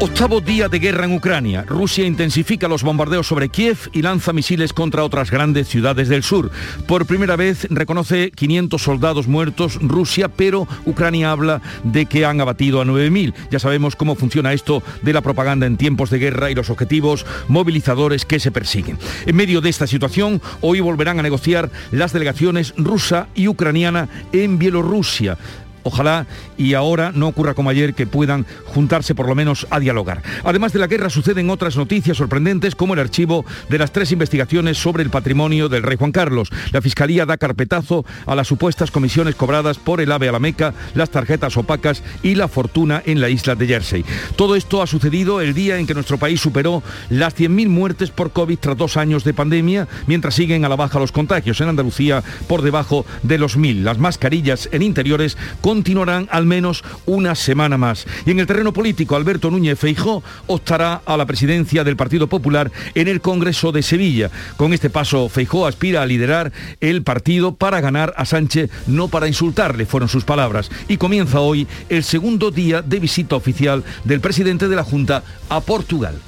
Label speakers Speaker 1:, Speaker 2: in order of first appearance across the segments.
Speaker 1: Octavo día de guerra en Ucrania. Rusia intensifica los bombardeos sobre Kiev y lanza misiles contra otras grandes ciudades del sur. Por primera vez reconoce 500 soldados muertos Rusia, pero Ucrania habla de que han abatido a 9.000. Ya sabemos cómo funciona esto de la propaganda en tiempos de guerra y los objetivos movilizadores que se persiguen. En medio de esta situación, hoy volverán a negociar las delegaciones rusa y ucraniana en Bielorrusia. Ojalá y ahora no ocurra como ayer que puedan juntarse por lo menos a dialogar. Además de la guerra suceden otras noticias sorprendentes como el archivo de las tres investigaciones sobre el patrimonio del rey Juan Carlos. La Fiscalía da carpetazo a las supuestas comisiones cobradas por el AVE a la Meca, las tarjetas opacas y la fortuna en la isla de Jersey. Todo esto ha sucedido el día en que nuestro país superó las 100.000 muertes por COVID tras dos años de pandemia, mientras siguen a la baja los contagios en Andalucía por debajo de los 1.000. Las mascarillas en interiores continuarán al menos una semana más. Y en el terreno político, Alberto Núñez Feijó optará a la presidencia del Partido Popular en el Congreso de Sevilla. Con este paso, Feijó aspira a liderar el partido para ganar a Sánchez, no para insultarle, fueron sus palabras. Y comienza hoy el segundo día de visita oficial del presidente de la Junta a Portugal.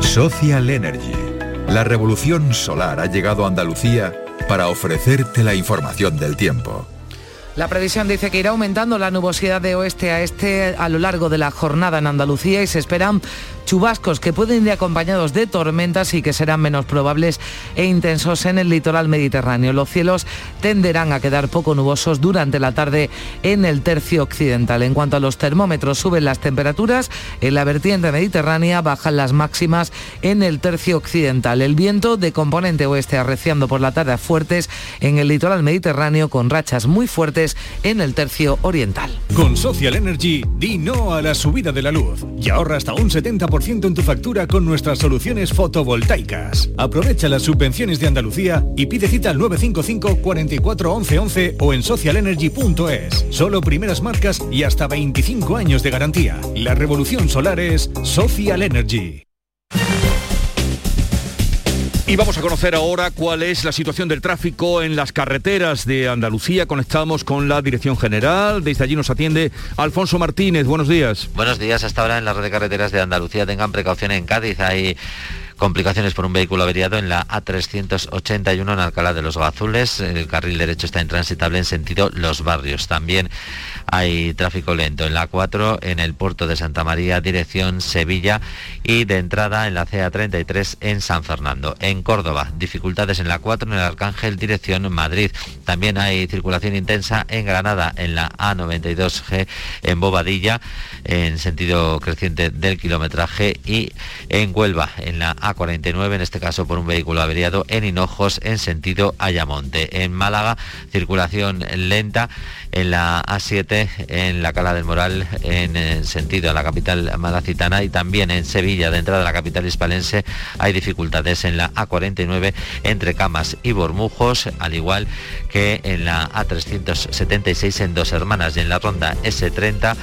Speaker 2: Social Energy. La revolución solar ha llegado a Andalucía para ofrecerte la información del tiempo.
Speaker 3: La previsión dice que irá aumentando la nubosidad de oeste a este a lo largo de la jornada en Andalucía y se esperan chubascos que pueden ir acompañados de tormentas y que serán menos probables e intensos en el litoral mediterráneo. Los cielos tenderán a quedar poco nubosos durante la tarde en el tercio occidental. En cuanto a los termómetros, suben las temperaturas. En la vertiente mediterránea bajan las máximas en el tercio occidental. El viento de componente oeste arreciando por la tarde fuertes en el litoral mediterráneo con rachas muy fuertes en el tercio oriental.
Speaker 4: Con Social Energy, di no a la subida de la luz y ahorra hasta un 70% en tu factura con nuestras soluciones fotovoltaicas. Aprovecha las subvenciones de Andalucía y pide cita al 955 44 11 11 o en socialenergy.es. Solo primeras marcas y hasta 25 años de garantía. La revolución solar es Social Energy.
Speaker 1: Y vamos a conocer ahora cuál es la situación del tráfico en las carreteras de Andalucía. Conectamos con la Dirección General. Desde allí nos atiende Alfonso Martínez. Buenos días.
Speaker 5: Buenos días. Hasta ahora en la red de carreteras de Andalucía tengan precaución en Cádiz. Hay complicaciones por un vehículo averiado en la A381 en Alcalá de los Gazules. El carril derecho está intransitable en sentido Los Barrios. También hay tráfico lento en la 4 en el puerto de Santa María, dirección Sevilla y de entrada en la CA33 en San Fernando. En Córdoba, dificultades en la 4 en el Arcángel, dirección Madrid. También hay circulación intensa en Granada, en la A92G en Bobadilla, en sentido creciente del kilometraje y en Huelva, en la A49, en este caso por un vehículo averiado en Hinojos, en sentido Ayamonte. En Málaga, circulación lenta en la A7 en la Cala del Moral en, eh, sentido a la capital malacitana y también en Sevilla de entrada a la capital hispalense hay dificultades en la A49 entre Camas y Bormujos al igual que en la A376 en Dos Hermanas y en la ronda S30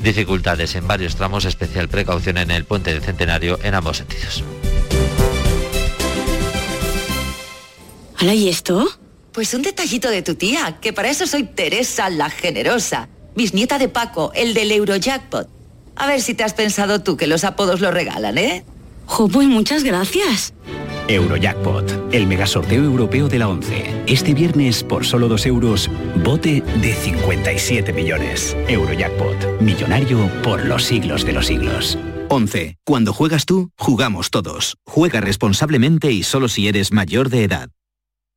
Speaker 5: dificultades en varios tramos especial precaución en el puente del Centenario en ambos sentidos.
Speaker 6: ¿Hala y esto?
Speaker 7: Pues un detallito de tu tía, que para eso soy Teresa la Generosa, bisnieta de Paco, el del Eurojackpot. A ver si te has pensado tú que los apodos lo regalan, ¿eh?
Speaker 6: Jo, pues muchas gracias.
Speaker 8: Eurojackpot, el megasorteo europeo de la 11. Este viernes, por solo 2 euros, bote de 57 millones. Eurojackpot, millonario por los siglos de los siglos.
Speaker 9: 11. Cuando juegas tú, jugamos todos. Juega responsablemente y solo si eres mayor de edad.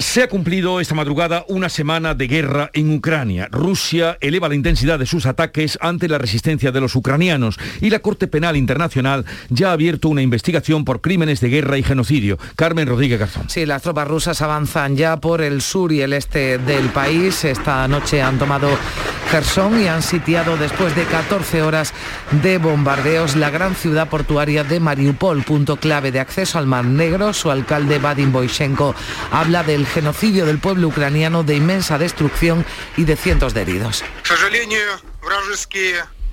Speaker 1: Se ha cumplido esta madrugada una semana de guerra en Ucrania. Rusia eleva la intensidad de sus ataques ante la resistencia de los ucranianos y la Corte Penal Internacional ya ha abierto una investigación por crímenes de guerra y genocidio. Carmen Rodríguez Garzón.
Speaker 3: Sí, las tropas rusas avanzan ya por el sur y el este del país. Esta noche han tomado Kherson y han sitiado después de 14 horas de bombardeos la gran ciudad portuaria de Mariupol, punto clave de acceso al Mar Negro. Su alcalde Vadim Boyshenko habla del genocidio del pueblo ucraniano, de inmensa destrucción y de cientos de heridos.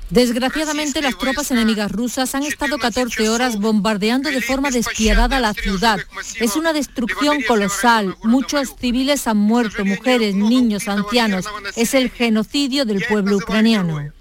Speaker 10: Desgraciadamente, las tropas enemigas rusas han estado 14 horas bombardeando de forma despiadada la ciudad. Es una destrucción colosal. Muchos civiles han muerto, mujeres, niños, ancianos. Es el genocidio del pueblo ucraniano.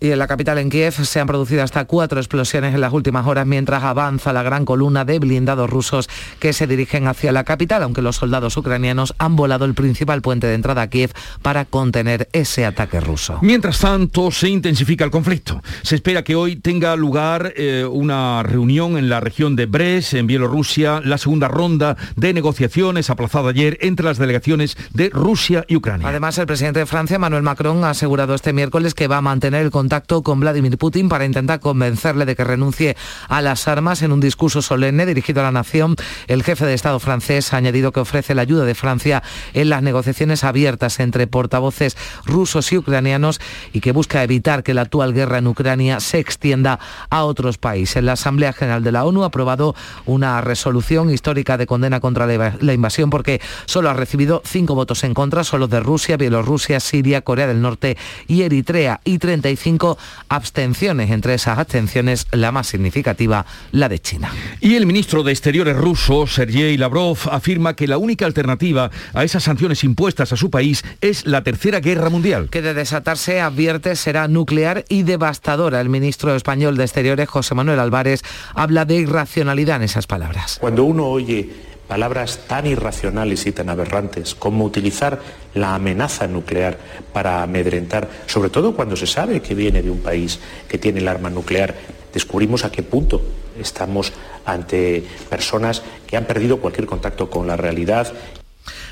Speaker 3: Y en la capital, en Kiev, se han producido hasta cuatro explosiones en las últimas horas mientras avanza la gran columna de blindados rusos que se dirigen hacia la capital, aunque los soldados ucranianos han volado el principal puente de entrada a Kiev para contener ese ataque ruso.
Speaker 1: Mientras tanto, se intensifica el conflicto. Se espera que hoy tenga lugar eh, una reunión en la región de Brest, en Bielorrusia, la segunda ronda de negociaciones aplazada ayer entre las delegaciones de Rusia y Ucrania.
Speaker 3: Además, el presidente de Francia, Emmanuel Macron, ha asegurado este miércoles que va a mantener el contacto con Vladimir Putin para intentar convencerle de que renuncie a las armas en un discurso solemne dirigido a la nación. El jefe de Estado francés ha añadido que ofrece la ayuda de Francia en las negociaciones abiertas entre portavoces rusos y ucranianos y que busca evitar que la actual guerra en Ucrania se extienda a otros países. La Asamblea General de la ONU ha aprobado una resolución histórica de condena contra la invasión porque solo ha recibido cinco votos en contra, solo de Rusia, Bielorrusia, Siria, Corea del Norte y Eritrea y 35 abstenciones. Entre esas abstenciones, la más significativa, la de China.
Speaker 1: Y el ministro de Exteriores ruso, Sergei Lavrov, afirma que la única alternativa a esas sanciones impuestas a su país es la Tercera Guerra Mundial.
Speaker 3: Que de desatarse, advierte, será nuclear y devastadora. El ministro español de Exteriores, José Manuel Álvarez, habla de irracionalidad en esas palabras.
Speaker 11: Cuando uno oye palabras tan irracionales y tan aberrantes como utilizar la amenaza nuclear para amedrentar, sobre todo cuando se sabe que viene de un país que tiene el arma nuclear, descubrimos a qué punto estamos ante personas que han perdido cualquier contacto con la realidad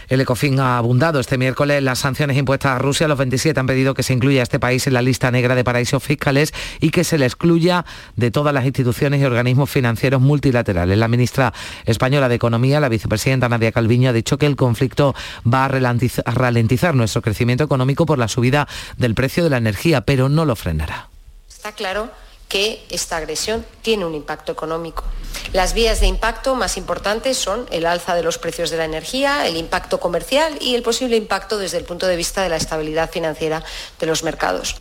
Speaker 3: el ECOFIN ha abundado este miércoles las sanciones impuestas a Rusia. Los 27 han pedido que se incluya a este país en la lista negra de paraísos fiscales y que se le excluya de todas las instituciones y organismos financieros multilaterales. La ministra española de Economía, la vicepresidenta Nadia Calviño, ha dicho que el conflicto va a ralentizar nuestro crecimiento económico por la subida del precio de la energía, pero no lo frenará.
Speaker 12: Está claro que esta agresión tiene un impacto económico. Las vías de impacto más importantes son el alza de los precios de la energía, el impacto comercial y el posible impacto desde el punto de vista de la estabilidad financiera de los mercados.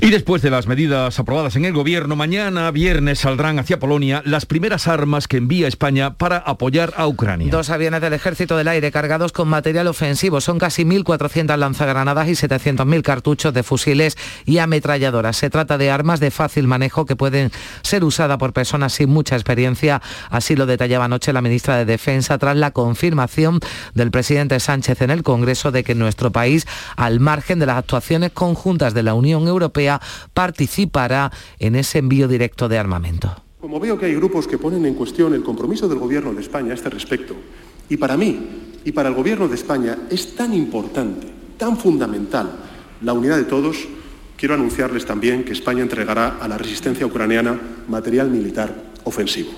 Speaker 1: Y después de las medidas aprobadas en el gobierno, mañana viernes saldrán hacia Polonia las primeras armas que envía España para apoyar a Ucrania.
Speaker 3: Dos aviones del Ejército del Aire cargados con material ofensivo. Son casi 1.400 lanzagranadas y 700.000 cartuchos de fusiles y ametralladoras. Se trata de armas de fácil manejo que pueden ser usadas por personas sin mucha experiencia. Así lo detallaba anoche la ministra de Defensa tras la confirmación del presidente Sánchez en el Congreso de que nuestro país, al margen de las actuaciones conjuntas de la Unión Europea, Participará en ese envío directo de armamento.
Speaker 13: Como veo que hay grupos que ponen en cuestión el compromiso del Gobierno de España a este respecto, y para mí y para el Gobierno de España es tan importante, tan fundamental la unidad de todos, quiero anunciarles también que España entregará a la resistencia ucraniana material militar ofensivo.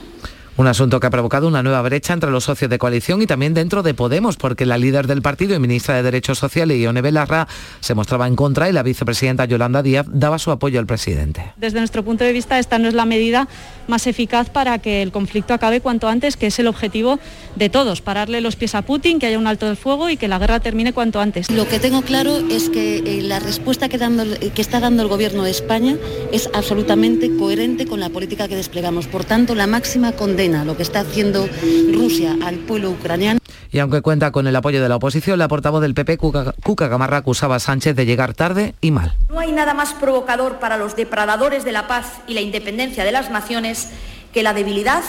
Speaker 3: Un asunto que ha provocado una nueva brecha entre los socios de coalición y también dentro de Podemos, porque la líder del partido y ministra de Derechos Sociales, Ione Belarra, se mostraba en contra y la vicepresidenta Yolanda Díaz daba su apoyo al presidente.
Speaker 14: Desde nuestro punto de vista, esta no es la medida más eficaz para que el conflicto acabe cuanto antes, que es el objetivo de todos, pararle los pies a Putin, que haya un alto del fuego y que la guerra termine cuanto antes.
Speaker 15: Lo que tengo claro es que eh, la respuesta que, que está dando el Gobierno de España es absolutamente coherente con la política que desplegamos. Por tanto, la máxima condena lo que está haciendo Rusia al pueblo ucraniano.
Speaker 3: Y aunque cuenta con el apoyo de la oposición, la portavoz del PP, Cuca, Cuca Gamarra, acusaba a Sánchez de llegar tarde y mal.
Speaker 16: No hay nada más provocador para los depredadores de la paz y la independencia de las naciones que la debilidad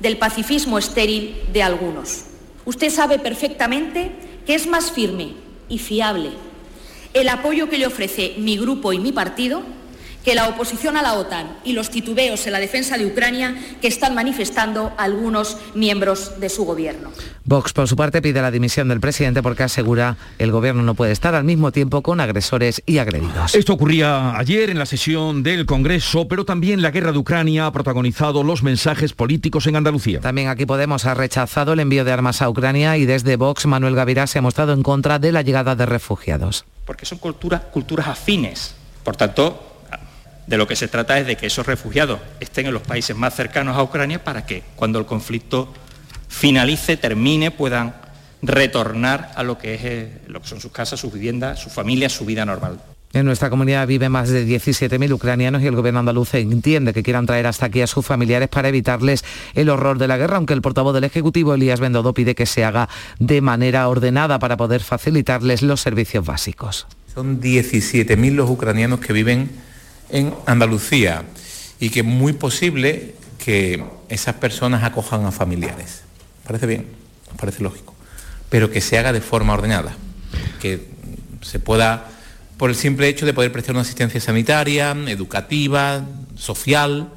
Speaker 16: del pacifismo estéril de algunos. Usted sabe perfectamente que es más firme y fiable el apoyo que le ofrece mi grupo y mi partido que la oposición a la OTAN y los titubeos en la defensa de Ucrania que están manifestando algunos miembros de su gobierno.
Speaker 3: Vox, por su parte, pide la dimisión del presidente porque asegura el gobierno no puede estar al mismo tiempo con agresores y agredidos.
Speaker 1: Esto ocurría ayer en la sesión del Congreso, pero también la guerra de Ucrania ha protagonizado los mensajes políticos en Andalucía.
Speaker 3: También aquí Podemos ha rechazado el envío de armas a Ucrania y desde Vox Manuel Gavirá se ha mostrado en contra de la llegada de refugiados.
Speaker 17: Porque son culturas, culturas afines. Por tanto, de lo que se trata es de que esos refugiados estén en los países más cercanos a Ucrania para que cuando el conflicto finalice, termine, puedan retornar a lo que, es, eh, lo que son sus casas, sus viviendas, sus familias, su vida normal.
Speaker 3: En nuestra comunidad viven más de 17.000 ucranianos y el gobierno andaluz entiende que quieran traer hasta aquí a sus familiares para evitarles el horror de la guerra, aunque el portavoz del Ejecutivo, Elías Bendodo, pide que se haga de manera ordenada para poder facilitarles los servicios básicos.
Speaker 18: Son 17.000 los ucranianos que viven en Andalucía y que es muy posible que esas personas acojan a familiares. Parece bien, parece lógico, pero que se haga de forma ordenada, que se pueda, por el simple hecho de poder prestar una asistencia sanitaria, educativa, social,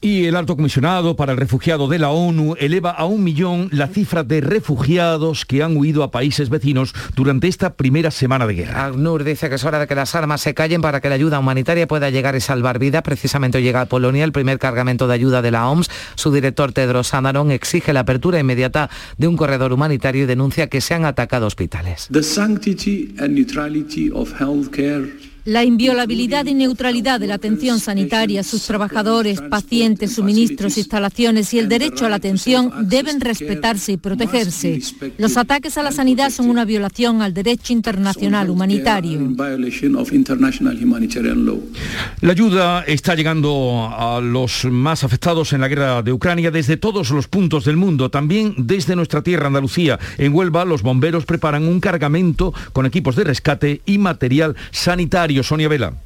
Speaker 1: y el alto comisionado para el refugiado de la ONU eleva a un millón la cifra de refugiados que han huido a países vecinos durante esta primera semana de guerra.
Speaker 3: ACNUR dice que es hora de que las armas se callen para que la ayuda humanitaria pueda llegar y salvar vidas. Precisamente llega a Polonia el primer cargamento de ayuda de la OMS. Su director Tedros Adhanom exige la apertura inmediata de un corredor humanitario y denuncia que se han atacado hospitales.
Speaker 10: La inviolabilidad y neutralidad de la atención sanitaria, sus trabajadores, pacientes, suministros, instalaciones y el derecho a la atención deben respetarse y protegerse. Los ataques a la sanidad son una violación al derecho internacional humanitario.
Speaker 1: La ayuda está llegando a los más afectados en la guerra de Ucrania desde todos los puntos del mundo, también desde nuestra tierra Andalucía. En Huelva los bomberos preparan un cargamento con equipos de rescate y material sanitario Sonia Vela.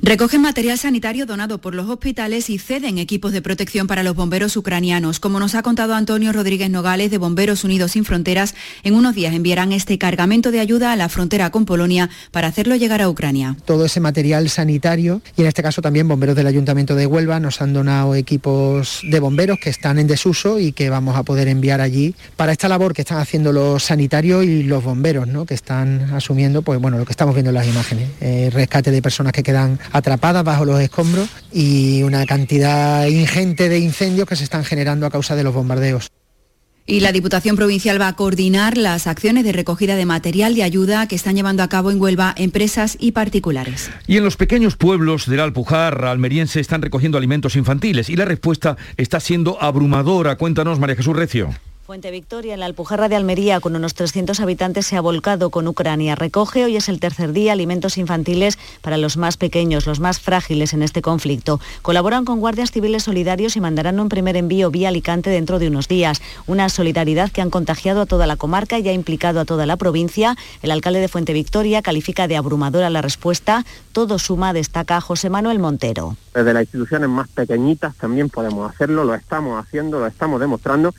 Speaker 19: Recogen material sanitario donado por los hospitales y ceden equipos de protección para los bomberos ucranianos. Como nos ha contado Antonio Rodríguez Nogales de Bomberos Unidos Sin Fronteras, en unos días enviarán este cargamento de ayuda a la frontera con Polonia para hacerlo llegar a Ucrania.
Speaker 20: Todo ese material sanitario y en este caso también bomberos del Ayuntamiento de Huelva nos han donado equipos de bomberos que están en desuso y que vamos a poder enviar allí para esta labor que están haciendo los sanitarios y los bomberos, ¿no? que están asumiendo pues bueno lo que estamos viendo en las imágenes, eh, rescate de personas que quedan atrapadas bajo los escombros y una cantidad ingente de incendios que se están generando a causa de los bombardeos.
Speaker 19: Y la Diputación Provincial va a coordinar las acciones de recogida de material de ayuda que están llevando a cabo en Huelva empresas y particulares.
Speaker 1: Y en los pequeños pueblos del Alpujar almeriense están recogiendo alimentos infantiles y la respuesta está siendo abrumadora. Cuéntanos, María Jesús Recio.
Speaker 21: Fuente Victoria, en la Alpujarra de Almería, con unos 300 habitantes, se ha volcado con Ucrania. Recoge, hoy es el tercer día, alimentos infantiles para los más pequeños, los más frágiles en este conflicto. Colaboran con guardias civiles solidarios y mandarán un primer envío vía Alicante dentro de unos días. Una solidaridad que han contagiado a toda la comarca y ha implicado a toda la provincia. El alcalde de Fuente Victoria califica de abrumadora la respuesta. Todo suma, destaca José Manuel Montero.
Speaker 22: Desde las instituciones más pequeñitas también podemos hacerlo, lo estamos haciendo, lo estamos demostrando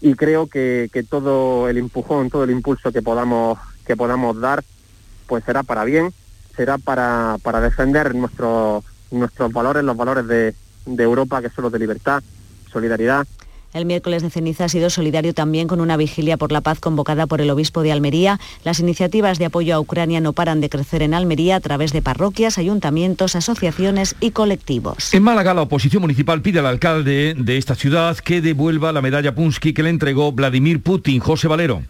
Speaker 22: y creo que, todo el empujón, todo el impulso que podamos, que podamos dar, pues será para bien, será para, para defender nuestros, nuestros valores, los valores de, de Europa, que son los de libertad, solidaridad
Speaker 21: el miércoles de ceniza ha sido solidario también con una vigilia por la paz convocada por el obispo de Almería. Las iniciativas de apoyo a Ucrania no paran de crecer en Almería a través de parroquias, ayuntamientos, asociaciones y colectivos.
Speaker 1: En Málaga, la oposición municipal pide al alcalde de esta ciudad que devuelva la medalla Punsky que le entregó Vladimir Putin. José Valero.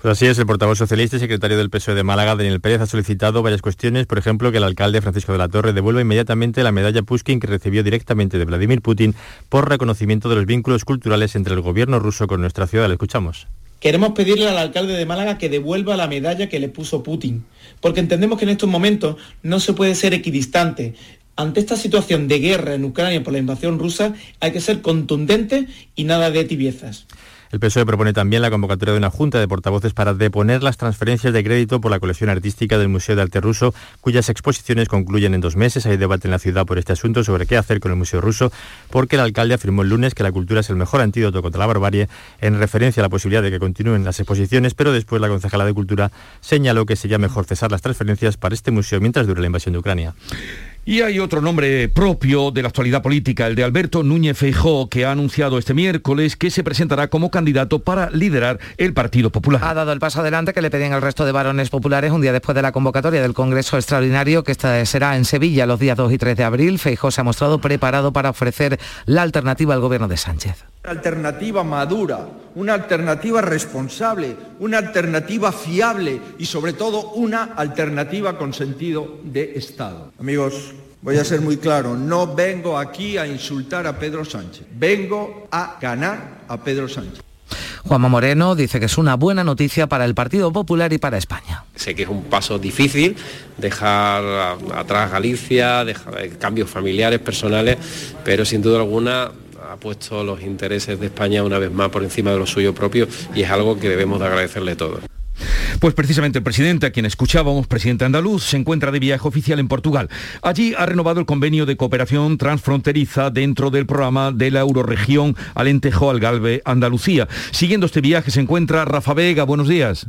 Speaker 23: Pues así es, el portavoz socialista y secretario del PSOE de Málaga, Daniel Pérez, ha solicitado varias cuestiones, por ejemplo, que el alcalde Francisco de la Torre devuelva inmediatamente la medalla Pushkin que recibió directamente de Vladimir Putin por reconocimiento de los vínculos culturales entre el gobierno ruso con nuestra ciudad. Le escuchamos.
Speaker 24: Queremos pedirle al alcalde de Málaga que devuelva la medalla que le puso Putin, porque entendemos que en estos momentos no se puede ser equidistante. Ante esta situación de guerra en Ucrania por la invasión rusa hay que ser contundente y nada de tibiezas.
Speaker 23: El PSOE propone también la convocatoria de una junta de portavoces para deponer las transferencias de crédito por la colección artística del Museo de Arte Ruso, cuyas exposiciones concluyen en dos meses. Hay debate en la ciudad por este asunto sobre qué hacer con el Museo Ruso, porque el alcalde afirmó el lunes que la cultura es el mejor antídoto contra la barbarie, en referencia a la posibilidad de que continúen las exposiciones, pero después la concejala de Cultura señaló que sería mejor cesar las transferencias para este museo mientras dure la invasión de Ucrania.
Speaker 1: Y hay otro nombre propio de la actualidad política, el de Alberto Núñez Feijó, que ha anunciado este miércoles que se presentará como candidato para liderar el Partido Popular.
Speaker 3: Ha dado el paso adelante que le pedían el resto de varones populares un día después de la convocatoria del Congreso Extraordinario que será en Sevilla los días 2 y 3 de abril. Feijó se ha mostrado preparado para ofrecer la alternativa al gobierno de Sánchez.
Speaker 25: Una alternativa madura, una alternativa responsable, una alternativa fiable y sobre todo una alternativa con sentido de Estado. Amigos, voy a ser muy claro, no vengo aquí a insultar a Pedro Sánchez, vengo a ganar a Pedro Sánchez.
Speaker 3: Juanma Moreno dice que es una buena noticia para el Partido Popular y para España.
Speaker 26: Sé que es un paso difícil dejar atrás Galicia, dejar cambios familiares, personales, pero sin duda alguna ha puesto los intereses de España una vez más por encima de lo suyo propio y es algo que debemos de agradecerle todos.
Speaker 1: Pues precisamente el presidente, a quien escuchábamos, presidente andaluz, se encuentra de viaje oficial en Portugal. Allí ha renovado el convenio de cooperación transfronteriza dentro del programa de la Euroregión Alentejo-Algalve, Andalucía. Siguiendo este viaje se encuentra Rafa Vega. Buenos días.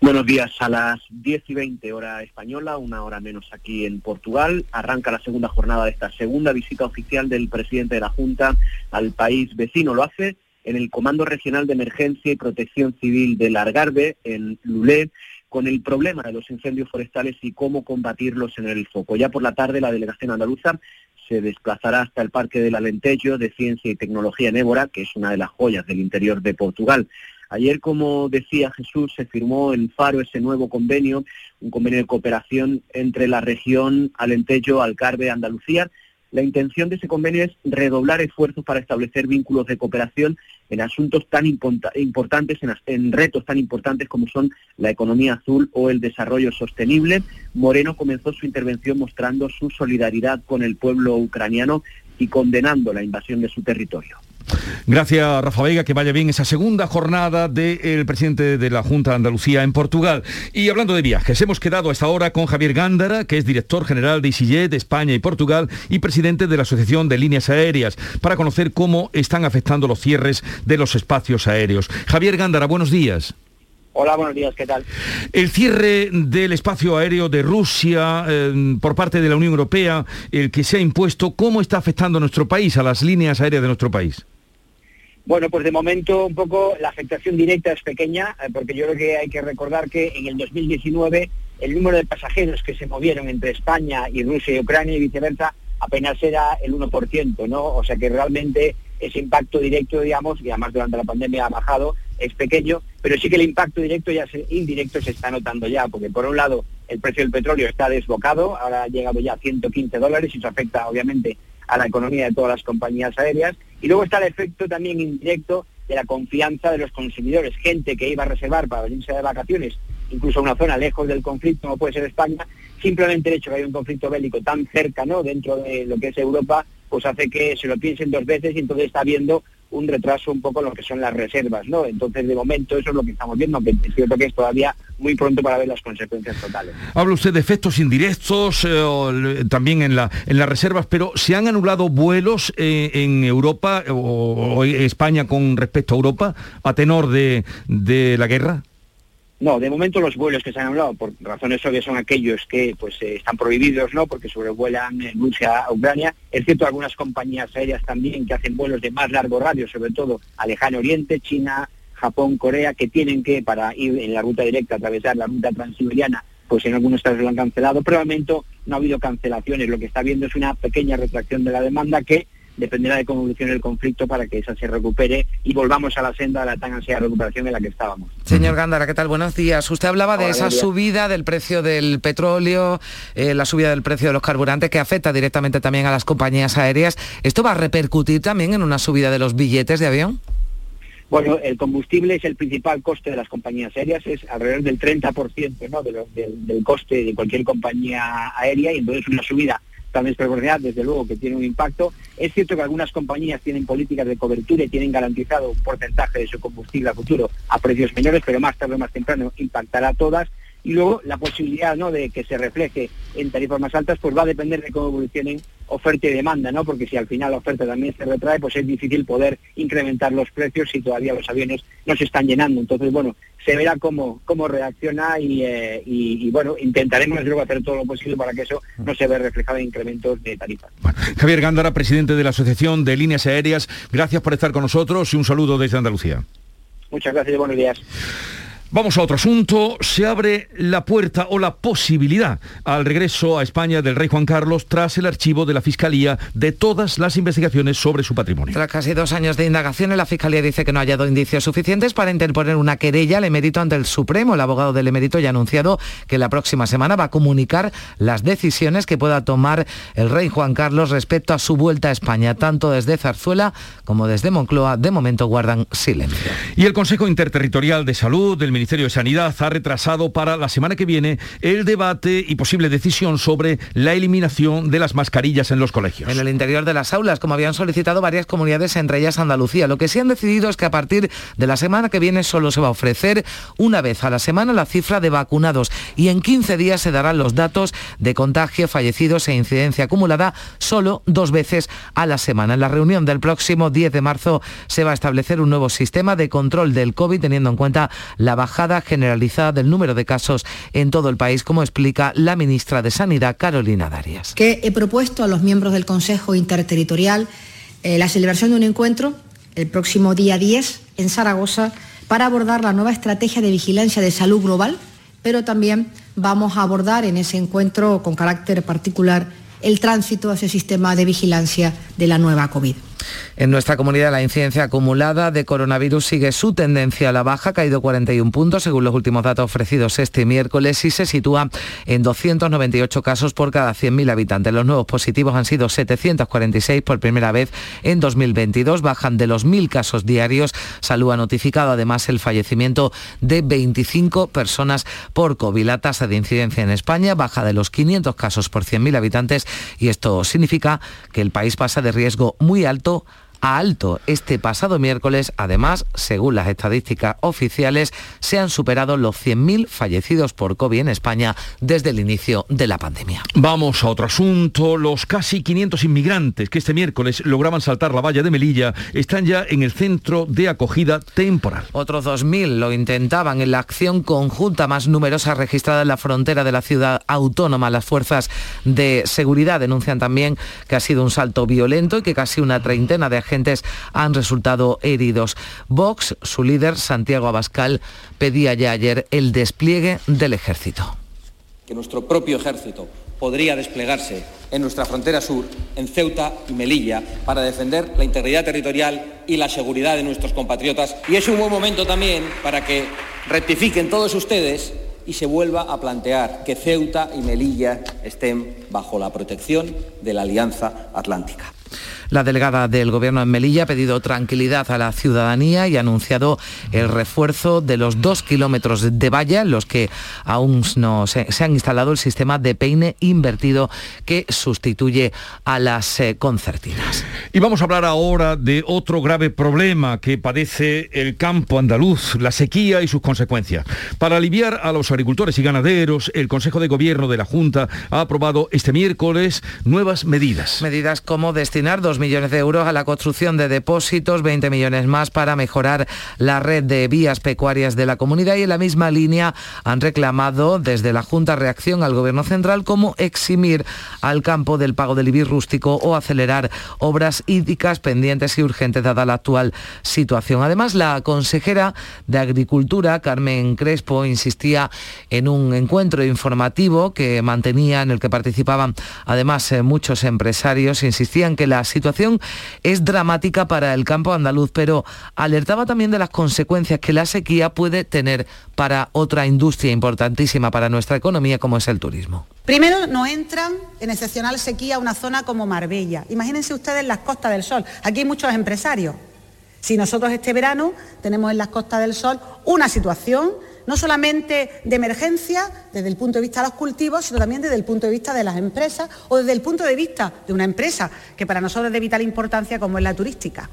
Speaker 27: Buenos días. A las 10 y 20 hora española, una hora menos aquí en Portugal, arranca la segunda jornada de esta segunda visita oficial del presidente de la Junta al país vecino. Lo hace en el Comando Regional de Emergencia y Protección Civil del Algarve, en Lulé, con el problema de los incendios forestales y cómo combatirlos en el foco. Ya por la tarde la delegación andaluza se desplazará hasta el Parque del Alentejo de Ciencia y Tecnología en Évora, que es una de las joyas del interior de Portugal. Ayer, como decía Jesús, se firmó en Faro ese nuevo convenio, un convenio de cooperación entre la región Alentejo, Alcarbe, Andalucía. La intención de ese convenio es redoblar esfuerzos para establecer vínculos de cooperación en asuntos tan importantes, en, retos tan importantes como son la economía azul o el desarrollo sostenible. Moreno comenzó su intervención mostrando su solidaridad con el pueblo ucraniano y condenando la invasión de su territorio.
Speaker 1: Gracias, Rafa Vega, que vaya bien esa segunda jornada del presidente de la Junta de Andalucía en Portugal. Y hablando de viajes, hemos quedado a esta hora con Javier Gándara, que es director general de de España y Portugal y presidente de la Asociación de Líneas Aéreas, para conocer cómo están afectando los cierres de los espacios aéreos. Javier Gándara, buenos días.
Speaker 28: Hola, buenos días, ¿qué tal?
Speaker 1: El cierre del espacio aéreo de Rusia eh, por parte de la Unión Europea, el que se ha impuesto, ¿cómo está afectando a nuestro país, a las líneas aéreas de nuestro país?
Speaker 28: Bueno, pues de momento un poco la afectación directa es pequeña, eh, porque yo creo que hay que recordar que en el 2019 el número de pasajeros que se movieron entre España y Rusia y Ucrania y viceversa apenas era el 1%, ¿no? O sea que realmente ese impacto directo, digamos, y además durante la pandemia ha bajado, es pequeño, pero sí que el impacto directo y indirecto se está notando ya, porque por un lado el precio del petróleo está desbocado, ahora ha llegado ya a 115 dólares y eso afecta obviamente a la economía de todas las compañías aéreas. Y luego está el efecto también indirecto de la confianza de los consumidores, gente que iba a reservar para venirse de vacaciones, incluso a una zona lejos del conflicto, como puede ser España, simplemente el hecho de que haya un conflicto bélico tan cerca ¿no? dentro de lo que es Europa, pues hace que se lo piensen dos veces y entonces está viendo un retraso un poco en lo que son las reservas, ¿no? Entonces, de momento, eso es lo que estamos viendo, aunque es cierto que es todavía muy pronto para ver las consecuencias totales.
Speaker 1: Habla usted de efectos indirectos eh, también en, la, en las reservas, pero ¿se han anulado vuelos eh, en Europa o, España con respecto a Europa a tenor de, de la guerra?
Speaker 28: No, de momento los vuelos que se han hablado, por razones obvias, son aquellos que pues eh, están prohibidos, ¿no? Porque sobrevuelan Rusia a Ucrania. Es cierto, algunas compañías aéreas también que hacen vuelos de más largo radio, sobre todo a Lejano Oriente, China, Japón, Corea, que tienen que, para ir en la ruta directa, atravesar la ruta transiberiana, pues en algunos casos lo han cancelado. Pero de momento no ha habido cancelaciones. Lo que está viendo es una pequeña retracción de la demanda que dependerá de cómo evolucione el conflicto para que esa se recupere y volvamos a la senda de la tan ansiada recuperación en la que estábamos.
Speaker 3: Señor Gándara, ¿qué tal? Buenos días. Usted hablaba de esa subida del precio del petróleo, eh, la subida del precio de los carburantes que afecta directamente también a las compañías aéreas. ¿Esto va a repercutir también en una subida de los billetes de avión?
Speaker 28: Bueno, el combustible es el principal coste de las compañías aéreas, es alrededor del 30% ¿no? del, del coste de cualquier compañía aérea y entonces una subida tan desproporcionada, desde luego que tiene un impacto. Es cierto que algunas compañías tienen políticas de cobertura y tienen garantizado un porcentaje de su combustible a futuro a precios menores, pero más tarde o más temprano impactará a todas. Y luego la posibilidad ¿no? de que se refleje en tarifas más altas pues va a depender de cómo evolucionen oferta y demanda, ¿no? Porque si al final la oferta también se retrae, pues es difícil poder incrementar los precios si todavía los aviones no se están llenando. Entonces, bueno, se verá cómo, cómo reacciona y, eh, bueno, intentaremos luego hacer todo lo posible para que eso no se vea reflejado en incrementos de tarifas.
Speaker 1: Javier Gándara, presidente de la Asociación de Líneas Aéreas, gracias por estar con nosotros y un saludo desde Andalucía.
Speaker 28: Muchas gracias y buenos días.
Speaker 1: Vamos a otro asunto. Se abre la puerta o la posibilidad al regreso a España del rey Juan Carlos tras el archivo de la Fiscalía de todas las investigaciones sobre su patrimonio.
Speaker 3: Tras casi dos años de indagaciones, la Fiscalía dice que no ha hallado indicios suficientes para interponer una querella al emérito ante el Supremo. El abogado del emérito ya ha anunciado que la próxima semana va a comunicar las decisiones que pueda tomar el rey Juan Carlos respecto a su vuelta a España. Tanto desde Zarzuela como desde Moncloa, de momento guardan silencio.
Speaker 1: Y el Consejo Interterritorial de Salud del Ministerio de Sanidad ha retrasado para la semana que viene el debate y posible decisión sobre la eliminación de las mascarillas en los colegios.
Speaker 3: En el interior de las aulas, como habían solicitado varias comunidades, entre ellas Andalucía, lo que sí han decidido es que a partir de la semana que viene solo se va a ofrecer una vez a la semana la cifra de vacunados y en 15 días se darán los datos de contagio, fallecidos e incidencia acumulada solo dos veces a la semana. En la reunión del próximo 10 de marzo se va a establecer un nuevo sistema de control del COVID teniendo en cuenta la baja generalizada del número de casos en todo el país, como explica la ministra de Sanidad, Carolina Darias.
Speaker 29: Que he propuesto a los miembros del Consejo Interterritorial eh, la celebración de un encuentro el próximo día 10 en Zaragoza para abordar la nueva estrategia de vigilancia de salud global, pero también vamos a abordar en ese encuentro con carácter particular el tránsito a ese sistema de vigilancia de la nueva COVID.
Speaker 3: En nuestra comunidad la incidencia acumulada de coronavirus sigue su tendencia a la baja, ha caído 41 puntos según los últimos datos ofrecidos este miércoles y se sitúa en 298 casos por cada 100.000 habitantes. Los nuevos positivos han sido 746 por primera vez en 2022, bajan de los 1.000 casos diarios. Salud ha notificado además el fallecimiento de 25 personas por COVID. La tasa de incidencia en España baja de los 500 casos por 100.000 habitantes y esto significa que el país pasa de riesgo muy alto tanto a alto. Este pasado miércoles, además, según las estadísticas oficiales, se han superado los 100.000 fallecidos por COVID en España desde el inicio de la pandemia.
Speaker 1: Vamos a otro asunto. Los casi 500 inmigrantes que este miércoles lograban saltar la valla de Melilla están ya en el centro de acogida temporal.
Speaker 3: Otros 2.000 lo intentaban en la acción conjunta más numerosa registrada en la frontera de la ciudad autónoma. Las fuerzas de seguridad denuncian también que ha sido un salto violento y que casi una treintena de agentes han resultado heridos. Vox, su líder, Santiago Abascal, pedía ya ayer el despliegue del ejército.
Speaker 30: Que nuestro propio ejército podría desplegarse en nuestra frontera sur, en Ceuta y Melilla, para defender la integridad territorial y la seguridad de nuestros compatriotas. Y es un buen momento también para que rectifiquen todos ustedes y se vuelva a plantear que Ceuta y Melilla estén bajo la protección de la Alianza Atlántica.
Speaker 3: La delegada del Gobierno en Melilla ha pedido tranquilidad a la ciudadanía y ha anunciado el refuerzo de los dos kilómetros de valla en los que aún no se, han instalado el sistema de peine invertido que sustituye a las eh, concertinas.
Speaker 1: Y vamos a hablar ahora de otro grave problema que padece el campo andaluz, la sequía y sus consecuencias. Para aliviar a los agricultores y ganaderos, el Consejo de Gobierno de la Junta ha aprobado este miércoles nuevas medidas.
Speaker 3: Medidas como destinar dos millones de euros a la construcción de depósitos, 20 millones más para mejorar la red de vías pecuarias de la comunidad y en la misma línea han reclamado desde la Junta reacción al Gobierno Central como eximir al campo del pago del IBI rústico o acelerar obras hídricas pendientes y urgentes dada la actual situación. Además, la consejera de Agricultura, Carmen Crespo, insistía en un encuentro informativo que mantenía, en el que participaban además eh, muchos empresarios, insistían que la situación es dramática para el campo andaluz, pero alertaba también de las consecuencias que la sequía puede tener para otra industria importantísima para nuestra economía como es el turismo.
Speaker 31: Primero, no entran en excepcional sequía una zona como Marbella. Imagínense ustedes las Costas del Sol. Aquí hay muchos empresarios. Si nosotros este verano tenemos en las Costas del Sol una situación no solamente de emergencia desde el punto de vista de los cultivos, sino también desde el punto de vista de las empresas o desde el punto de vista de una empresa que para nosotros es de vital importancia como es la turística.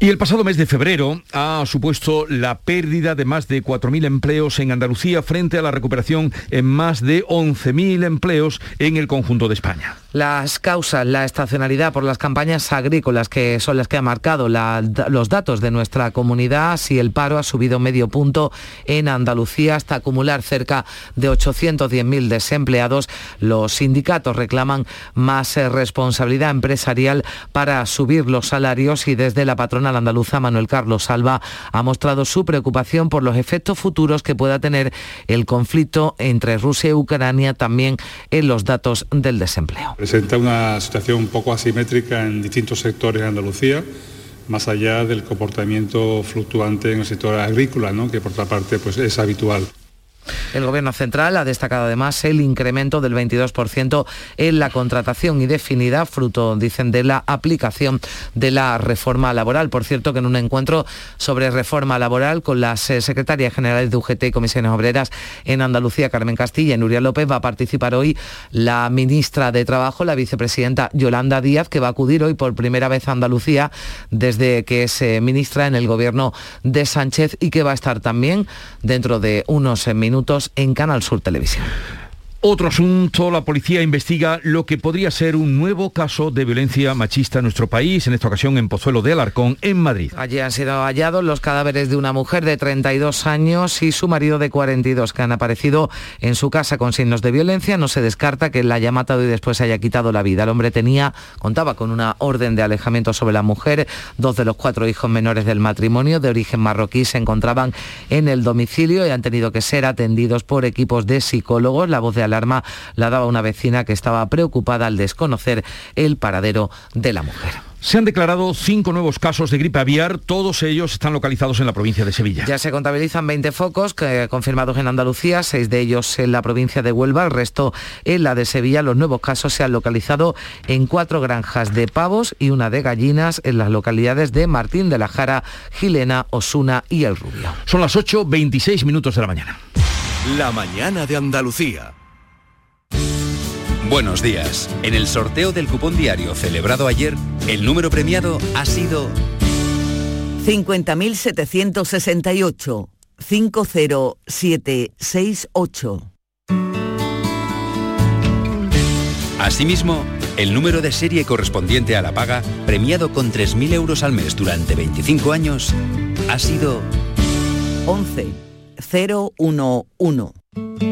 Speaker 1: Y el pasado mes de febrero ha supuesto la pérdida de más de 4.000 empleos en Andalucía frente a la recuperación en más de 11.000 empleos en el conjunto de España.
Speaker 3: Las causas, la estacionalidad por las campañas agrícolas que son las que han marcado los datos de nuestra comunidad, si el paro ha subido medio punto en Andalucía hasta acumular cerca de 810.000 desempleados, los sindicatos reclaman más eh, responsabilidad empresarial para subir los salarios y desde la patronal andaluza Manuel Carlos Salva ha mostrado su preocupación por los efectos futuros que pueda tener el conflicto entre Rusia y Ucrania también en los datos del desempleo.
Speaker 32: Presenta una situación un poco asimétrica en distintos sectores de Andalucía más allá del comportamiento fluctuante en el sector agrícola, ¿no? que por otra parte pues, es habitual.
Speaker 3: El Gobierno central ha destacado además el incremento del 22% en la contratación indefinida, fruto, dicen, de la aplicación de la reforma laboral. Por cierto, que en un encuentro sobre reforma laboral con las eh, secretarias generales de UGT y comisiones obreras en Andalucía, Carmen Castilla y Nuria López, va a participar hoy la ministra de Trabajo, la vicepresidenta Yolanda Díaz, que va a acudir hoy por primera vez a Andalucía desde que es eh, ministra en el Gobierno de Sánchez y que va a estar también dentro de unos minutos en Canal Sur Televisión.
Speaker 1: Otro asunto, la policía investiga lo que podría ser un nuevo caso de violencia machista en nuestro país, en esta ocasión en Pozuelo de Alarcón, en Madrid.
Speaker 3: Allí han sido hallados los cadáveres de una mujer de 32 años y su marido de 42 que han aparecido en su casa con signos de violencia. No se descarta que la haya matado y después haya quitado la vida. El hombre tenía, contaba con una orden de alejamiento sobre la mujer. Dos de los cuatro hijos menores del matrimonio de origen marroquí se encontraban en el domicilio y han tenido que ser atendidos por equipos de psicólogos. La voz de alarma la daba una vecina que estaba preocupada al desconocer el paradero de la mujer.
Speaker 1: Se han declarado cinco nuevos casos de gripe aviar, todos ellos están localizados en la provincia de Sevilla.
Speaker 3: Ya se contabilizan 20 focos confirmados en Andalucía, seis de ellos en la provincia de Huelva, el resto en la de Sevilla. Los nuevos casos se han localizado en cuatro granjas de pavos y una de gallinas en las localidades de Martín de la Jara, Gilena, Osuna y El Rubio.
Speaker 1: Son las 8.26 minutos de la mañana.
Speaker 33: La mañana de Andalucía.
Speaker 34: Buenos días. En el sorteo del cupón diario celebrado ayer, el número premiado ha sido
Speaker 35: 50.768 50768.
Speaker 34: Asimismo, el número de serie correspondiente a la paga, premiado con 3.000 euros al mes durante 25 años, ha sido
Speaker 35: 11011.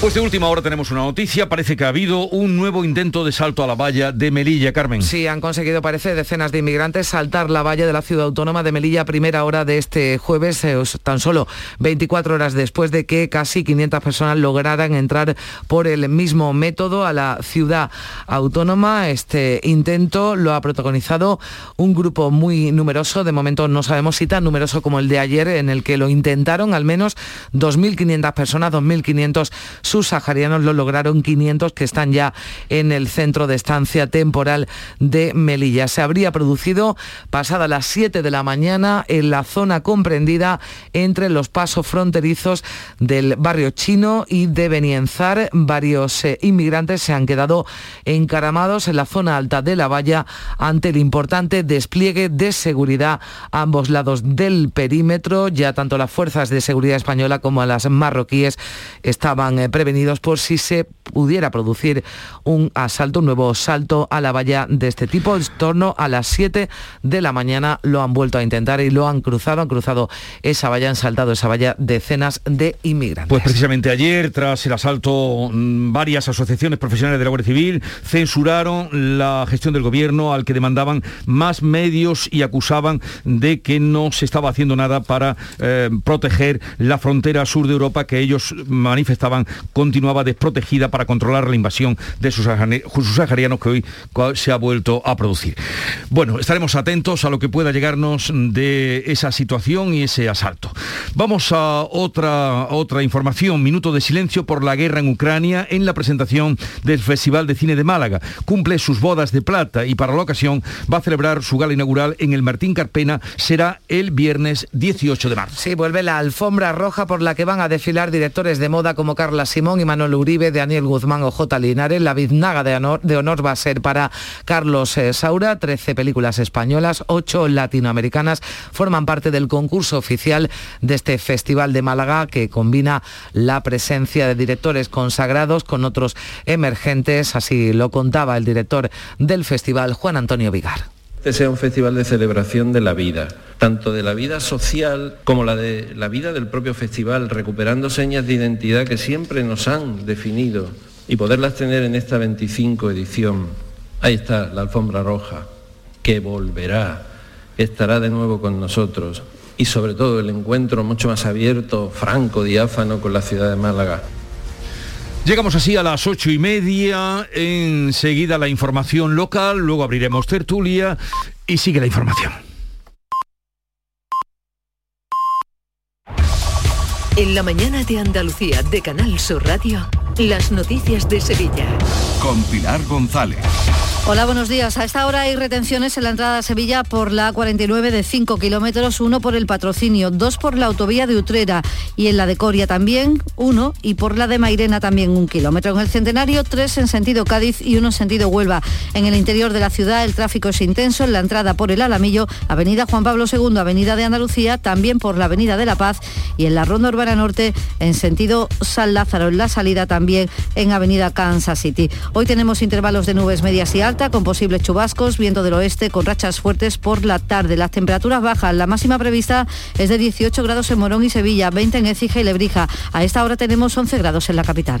Speaker 1: Pues de última hora tenemos una noticia. Parece que ha habido un nuevo intento de salto a la valla de Melilla, Carmen.
Speaker 3: Sí, han conseguido, parece, decenas de inmigrantes saltar la valla de la ciudad autónoma de Melilla a primera hora de este jueves, eh, tan solo 24 horas después de que casi 500 personas lograran entrar por el mismo método a la ciudad autónoma. Este intento lo ha protagonizado un grupo muy numeroso. De momento no sabemos si tan numeroso como el de ayer, en el que lo intentaron al menos 2.500 personas, 2.500 sus saharianos lo lograron 500 que están ya en el centro de estancia temporal de Melilla. Se habría producido pasada las 7 de la mañana en la zona comprendida entre los pasos fronterizos del barrio chino y de Benienzar. Varios eh, inmigrantes se han quedado encaramados en la zona alta de la valla ante el importante despliegue de seguridad a ambos lados del perímetro. Ya tanto las fuerzas de seguridad española como las marroquíes estaban eh, prevenidos por si se pudiera producir un asalto, un nuevo salto a la valla de este tipo. En torno a las 7 de la mañana lo han vuelto a intentar y lo han cruzado, han cruzado esa valla, han saltado esa valla decenas de inmigrantes.
Speaker 1: Pues precisamente ayer, tras el asalto, mm, varias asociaciones profesionales de la Guardia Civil censuraron la gestión del gobierno al que demandaban más medios y acusaban de que no se estaba haciendo nada para eh, proteger la frontera sur de Europa que ellos manifestaban continuaba desprotegida para controlar la invasión de sus saharianos que hoy se ha vuelto a producir. Bueno, estaremos atentos a lo que pueda llegarnos de esa situación y ese asalto. Vamos a otra, otra información, minuto de silencio por la guerra en Ucrania en la presentación del Festival de Cine de Málaga. Cumple sus bodas de plata y para la ocasión va a celebrar su gala inaugural en el Martín Carpena. Será el viernes 18 de marzo.
Speaker 3: Sí, vuelve la alfombra roja por la que van a desfilar directores de moda como Carla Simón y Manuel Uribe, Daniel Guzmán o J. Linares. La biznaga de honor, de honor va a ser para Carlos eh, Saura. 13 películas españolas, 8 latinoamericanas forman parte del concurso oficial de este Festival de Málaga que combina la presencia de directores consagrados con otros emergentes. Así lo contaba el director del festival, Juan Antonio Vigar.
Speaker 36: Este sea un festival de celebración de la vida, tanto de la vida social como la de la vida del propio festival, recuperando señas de identidad que siempre nos han definido y poderlas tener en esta 25 edición. Ahí está la alfombra roja, que volverá, estará de nuevo con nosotros y sobre todo el encuentro mucho más abierto, franco, diáfano con la ciudad de Málaga.
Speaker 1: Llegamos así a las ocho y media, enseguida la información local, luego abriremos tertulia y sigue la información.
Speaker 35: En la mañana de Andalucía de Canal Sur Radio, las noticias de Sevilla.
Speaker 33: Con Pilar González.
Speaker 37: Hola, buenos días. A esta hora hay retenciones en la entrada a Sevilla por la 49 de 5 kilómetros, uno por el patrocinio, dos por la autovía de Utrera y en la de Coria también, uno y por la de Mairena también un kilómetro. En el Centenario, tres en sentido Cádiz y uno en sentido Huelva. En el interior de la ciudad el tráfico es intenso en la entrada por el Alamillo, Avenida Juan Pablo II, Avenida de Andalucía, también por la Avenida de la Paz y en la Ronda Urbana Norte en sentido San Lázaro, en la salida también en Avenida Kansas City. Hoy tenemos intervalos de nubes medias y altas con posibles chubascos, viento del oeste con rachas fuertes por la tarde. Las temperaturas bajas, la máxima prevista es de 18 grados en Morón y Sevilla, 20 en Écija y Lebrija. A esta hora tenemos 11 grados en la capital.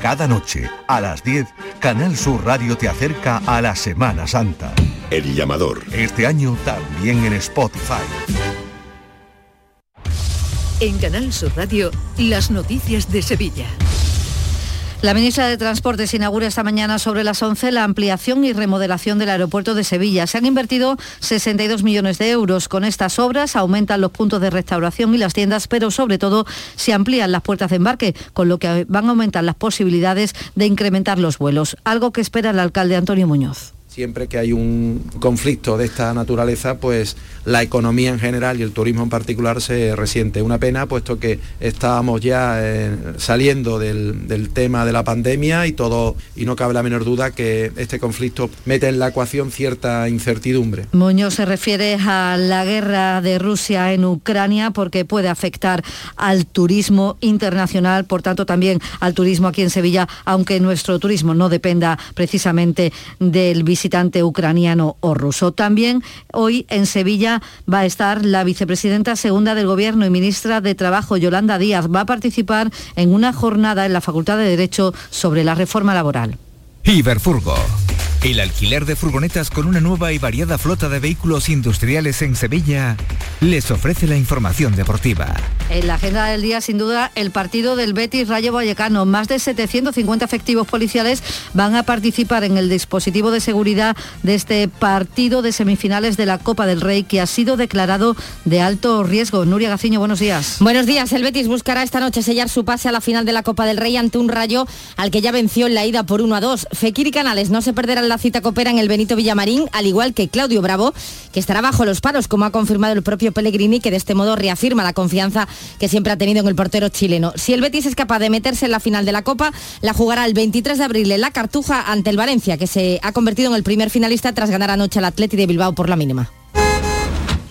Speaker 38: Cada noche, a las 10, Canal Sur Radio te acerca a la Semana Santa.
Speaker 33: El llamador.
Speaker 38: Este año también en Spotify.
Speaker 35: En Canal Sur Radio, las noticias de Sevilla.
Speaker 37: La ministra de Transportes inaugura esta mañana sobre las 11 la ampliación y remodelación del aeropuerto de Sevilla. Se han invertido 62 millones de euros. Con estas obras aumentan los puntos de restauración y las tiendas, pero sobre todo se amplían las puertas de embarque, con lo que van a aumentar las posibilidades de incrementar los vuelos, algo que espera el alcalde Antonio Muñoz.
Speaker 39: Siempre que hay un conflicto de esta naturaleza, pues la economía en general y el turismo en particular se resiente. Una pena, puesto que estábamos ya eh, saliendo del, tema de la pandemia y todo, y no cabe la menor duda que este conflicto mete en la ecuación cierta incertidumbre.
Speaker 37: Muñoz se refiere a la guerra de Rusia en Ucrania porque puede afectar al turismo internacional, por tanto también al turismo aquí en Sevilla, aunque nuestro turismo no dependa precisamente del visitante visitante ucraniano o ruso. También hoy en Sevilla va a estar la vicepresidenta segunda del Gobierno y ministra de Trabajo, Yolanda Díaz. Va a participar en una jornada en la Facultad de Derecho sobre la reforma laboral.
Speaker 40: Iberfurgo. El alquiler de furgonetas con una nueva y variada flota de vehículos industriales en Sevilla les ofrece la información deportiva.
Speaker 37: En la agenda del día, sin duda, el partido del Betis Rayo Vallecano. Más de 750 efectivos policiales van a participar en el dispositivo de seguridad de este partido de semifinales de la Copa del Rey que ha sido declarado de alto riesgo. Nuria Gaciño, buenos días.
Speaker 41: Buenos días. El Betis buscará esta noche sellar su pase a la final de la Copa del Rey ante un Rayo al que ya venció en la ida por 1 a 2. Fekir y Canales no se perderán la cita copera en el Benito Villamarín, al igual que Claudio Bravo, que estará bajo los paros, como ha confirmado el propio Pellegrini, que de este modo reafirma la confianza que siempre ha tenido en el portero chileno. Si el Betis es capaz de meterse en la final de la Copa, la jugará el 23 de abril en la Cartuja ante el Valencia, que se ha convertido en el primer finalista tras ganar anoche al Atleti de Bilbao por la mínima.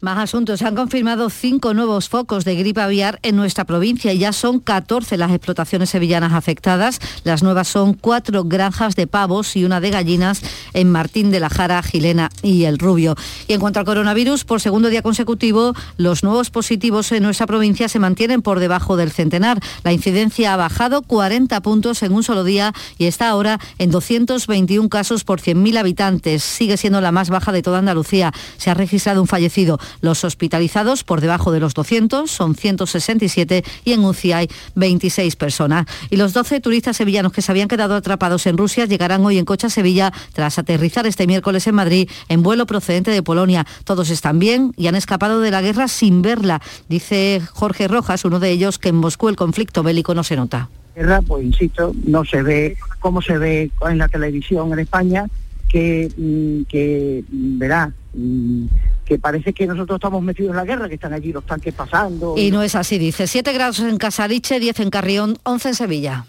Speaker 37: Más asuntos. Se han confirmado cinco nuevos focos de gripe aviar en nuestra provincia y ya son 14 las explotaciones sevillanas afectadas. Las nuevas son cuatro granjas de pavos y una de gallinas en Martín de la Jara, Gilena y El Rubio. Y en cuanto al coronavirus, por segundo día consecutivo, los nuevos positivos en nuestra provincia se mantienen por debajo del centenar. La incidencia ha bajado 40 puntos en un solo día y está ahora en 221 casos por 100.000 habitantes. Sigue siendo la más baja de toda Andalucía. Se ha registrado un fallecido. Los hospitalizados por debajo de los 200 son 167 y en UCI hay 26 personas. Y los 12 turistas sevillanos que se habían quedado atrapados en Rusia llegarán hoy en coche a Sevilla tras aterrizar este miércoles en Madrid en vuelo procedente de Polonia. Todos están bien y han escapado de la guerra sin verla, dice Jorge Rojas, uno de ellos que en Moscú el conflicto bélico no se nota.
Speaker 28: Guerra, pues insisto, no se ve como se ve en la televisión en España, que, mm, que verá, que parece que nosotros estamos metidos en la guerra, que están allí los tanques pasando.
Speaker 37: Y no es así, dice. 7 grados en Casariche, 10 en Carrión, 11 en Sevilla.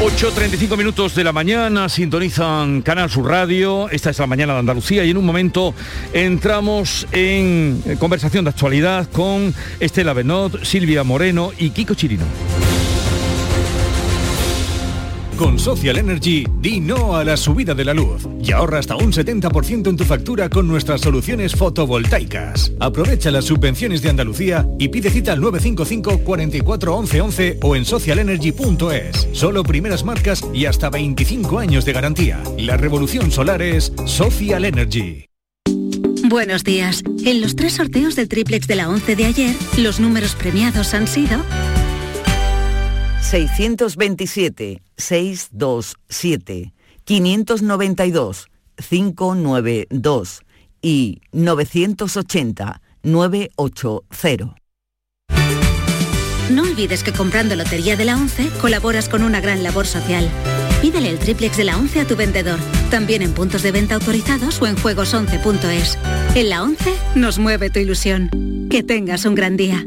Speaker 1: ...8.35 minutos de la mañana, sintonizan Canal Sur Radio, esta es la mañana de Andalucía y en un momento entramos en conversación de actualidad con Estela Benot, Silvia Moreno y Kiko Chirino.
Speaker 42: Con Social Energy, di no a la subida de la luz y ahorra hasta un 70% en tu factura con nuestras soluciones fotovoltaicas. Aprovecha las subvenciones de Andalucía y pide cita al 955 44 11 11 o en socialenergy.es. Solo primeras marcas y hasta 25 años de garantía. La revolución solar es Social Energy.
Speaker 43: Buenos días. En los tres sorteos del triplex de la 11 de ayer, los números premiados han sido
Speaker 44: 627, 627, 592, 592 y 980, 980.
Speaker 43: No olvides que comprando Lotería de la 11 colaboras con una gran labor social. Pídele el triplex de la 11 a tu vendedor, también en puntos de venta autorizados o en juegos11.es. En la 11 nos mueve tu ilusión. Que tengas un gran día.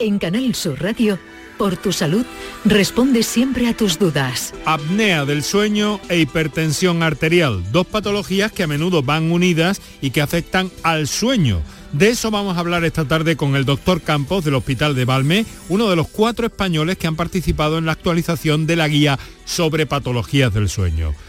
Speaker 35: En Canal Sur Radio, por tu salud, responde siempre a tus dudas.
Speaker 45: Apnea del sueño e hipertensión arterial, dos patologías que a menudo van unidas y que afectan al sueño. De eso vamos a hablar esta tarde con el doctor Campos del Hospital de Valme, uno de los cuatro españoles que han participado en la actualización de la guía sobre patologías del sueño.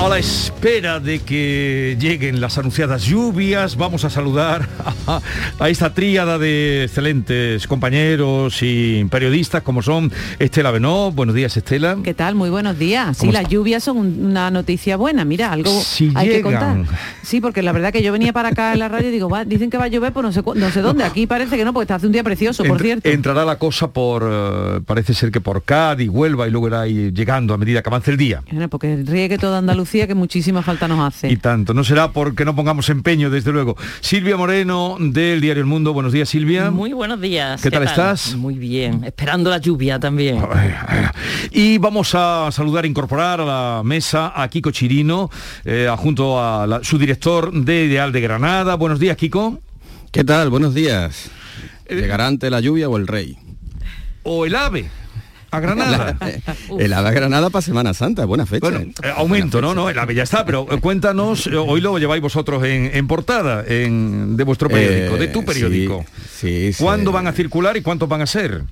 Speaker 1: A la espera de que lleguen las anunciadas lluvias, vamos a saludar a, a esta tríada de excelentes compañeros y periodistas como son Estela Benó. Buenos días, Estela.
Speaker 46: ¿Qué tal? Muy buenos días. Sí,
Speaker 1: ¿Cómo
Speaker 46: las
Speaker 1: está?
Speaker 46: lluvias son un- una noticia buena. Mira, algo
Speaker 1: Si
Speaker 46: hay que contar. Sí, porque la verdad que yo venía para acá en la radio y digo, "Va, dicen que va a llover, pues no sé, cu- no sé dónde. Aquí parece que no, porque está hace un día precioso, por cierto.
Speaker 1: Entrará la cosa por, eh, parece ser que por Cádiz, Huelva y luego irá llegando a medida que avance el día.
Speaker 46: Bueno, Porque riegue toda Andalucía, que muchísima falta nos hace.
Speaker 1: Y tanto, no será porque no pongamos empeño, desde luego. Silvia Moreno, del diario El Mundo. Buenos días, Silvia.
Speaker 47: Muy buenos días.
Speaker 1: ¿Qué tal estás?
Speaker 47: Muy bien, esperando la lluvia también.
Speaker 1: Y vamos a saludar, incorporar a la mesa a Kiko Chirino, eh, junto a la- su director de Ideal de Granada. Buenos días, Kiko.
Speaker 48: ¿Qué tal? Buenos días. ¿Llegará ante la lluvia o el rey?
Speaker 1: O el ave. A Granada.
Speaker 48: el ave a Granada para Semana Santa, buena fecha.
Speaker 1: Bueno, eh, aumento, ¿no? No, el ave ya está, pero eh, cuéntanos, eh, hoy lo lleváis vosotros en, en portada en, de vuestro periódico,
Speaker 48: Eh,
Speaker 1: de tu periódico.
Speaker 48: sí, sí, sí.
Speaker 1: ¿Cuándo van a circular y cuántos van a ser?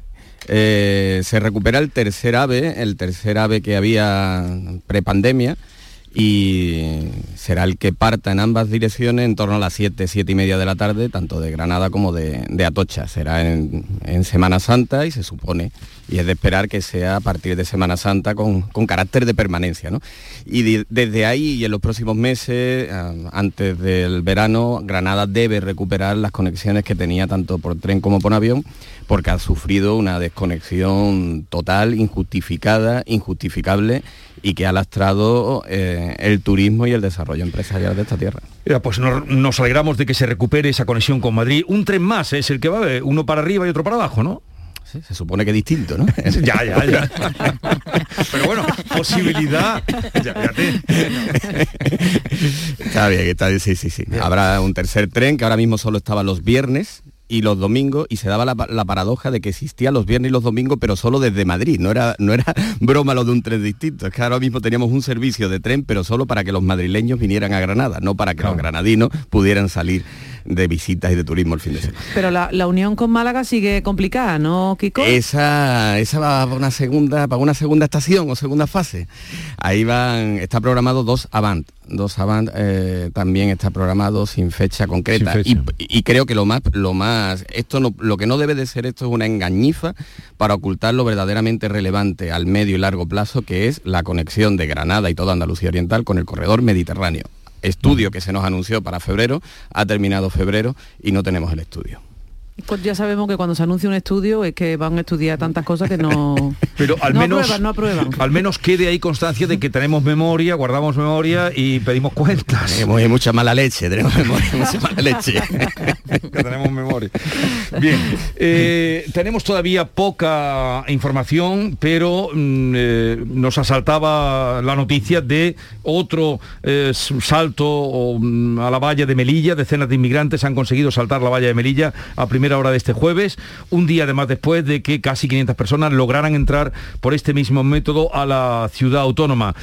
Speaker 48: Eh, se recupera el tercer ave, el tercer ave que había prepandemia y será el que parta en ambas direcciones en torno a las 7, 7 y media de la tarde, tanto de Granada como de, de Atocha. Será en, Semana Santa y se supone, y es de esperar que sea a partir de Semana Santa con, con carácter de permanencia. ¿no? Y de, desde ahí y en los próximos meses, uh, antes del verano, Granada debe recuperar las conexiones que tenía tanto por tren como por avión porque ha sufrido una desconexión total, injustificada, injustificable y que ha lastrado eh, el turismo y el desarrollo empresarial de esta tierra.
Speaker 1: Pues no, nos alegramos de que se recupere esa conexión con Madrid. Un tren más es el que va, uno para arriba y otro para abajo, ¿no?
Speaker 48: Sí, se supone que distinto, ¿no?
Speaker 1: ya, ya, ya. Pero bueno, posibilidad. Ya, ya te...
Speaker 48: Está bien, está bien, sí, sí, sí. Habrá un tercer tren que ahora mismo solo estaba los viernes, y los domingos y se daba la, la, paradoja de que existían los viernes y los domingos pero solo desde Madrid no era no era broma lo de un tren distinto es que ahora mismo teníamos un servicio de tren pero solo para que los madrileños vinieran a Granada no para que claro. los granadinos pudieran salir de visitas y de turismo el fin de semana.
Speaker 46: Pero la, la, unión con Málaga sigue complicada, ¿no, Kiko?
Speaker 48: Esa, esa va para una segunda, para una segunda estación o segunda fase. Ahí van, está programado dos Avant. Dos Avant eh, también está programado sin fecha concreta. Sin fecha. Y, y, creo que lo más, lo más, esto no, lo que no debe de ser esto es una engañifa para ocultar lo verdaderamente relevante al medio y largo plazo, que es la conexión de Granada y toda Andalucía Oriental con el corredor mediterráneo estudio que se nos anunció para febrero, ha terminado febrero y no tenemos el estudio.
Speaker 46: Pues ya sabemos que cuando se anuncia un estudio es que van a estudiar tantas cosas que no
Speaker 1: pero al
Speaker 46: no
Speaker 1: menos
Speaker 46: aprueban, no aprueban.
Speaker 1: al menos quede ahí constancia de que tenemos memoria guardamos memoria y pedimos cuentas.
Speaker 48: Tenemos mucha mala leche tenemos memoria mucha mala leche.
Speaker 1: Que tenemos memoria. Bien eh, tenemos todavía poca información pero mm, eh, nos asaltaba la noticia de otro eh, salto o, mm, a la valla de Melilla decenas de inmigrantes han conseguido saltar la valla de Melilla a primera hora de este jueves, un día además después de que casi 500 personas lograran entrar por este mismo método a la ciudad autónoma.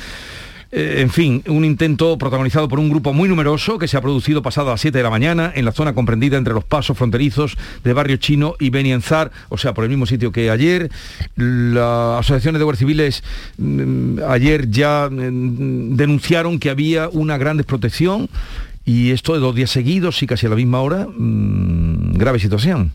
Speaker 1: Eh, en fin, un intento protagonizado por un grupo muy numeroso que se ha producido pasado a las 7 de la mañana en la zona comprendida entre los pasos fronterizos de Barrio Chino y Benienzar, o sea, por el mismo sitio que ayer. Las asociaciones de guardias civiles mm, ayer ya mm, denunciaron que había una gran desprotección y esto de dos días seguidos y casi a la misma hora, mmm, grave situación.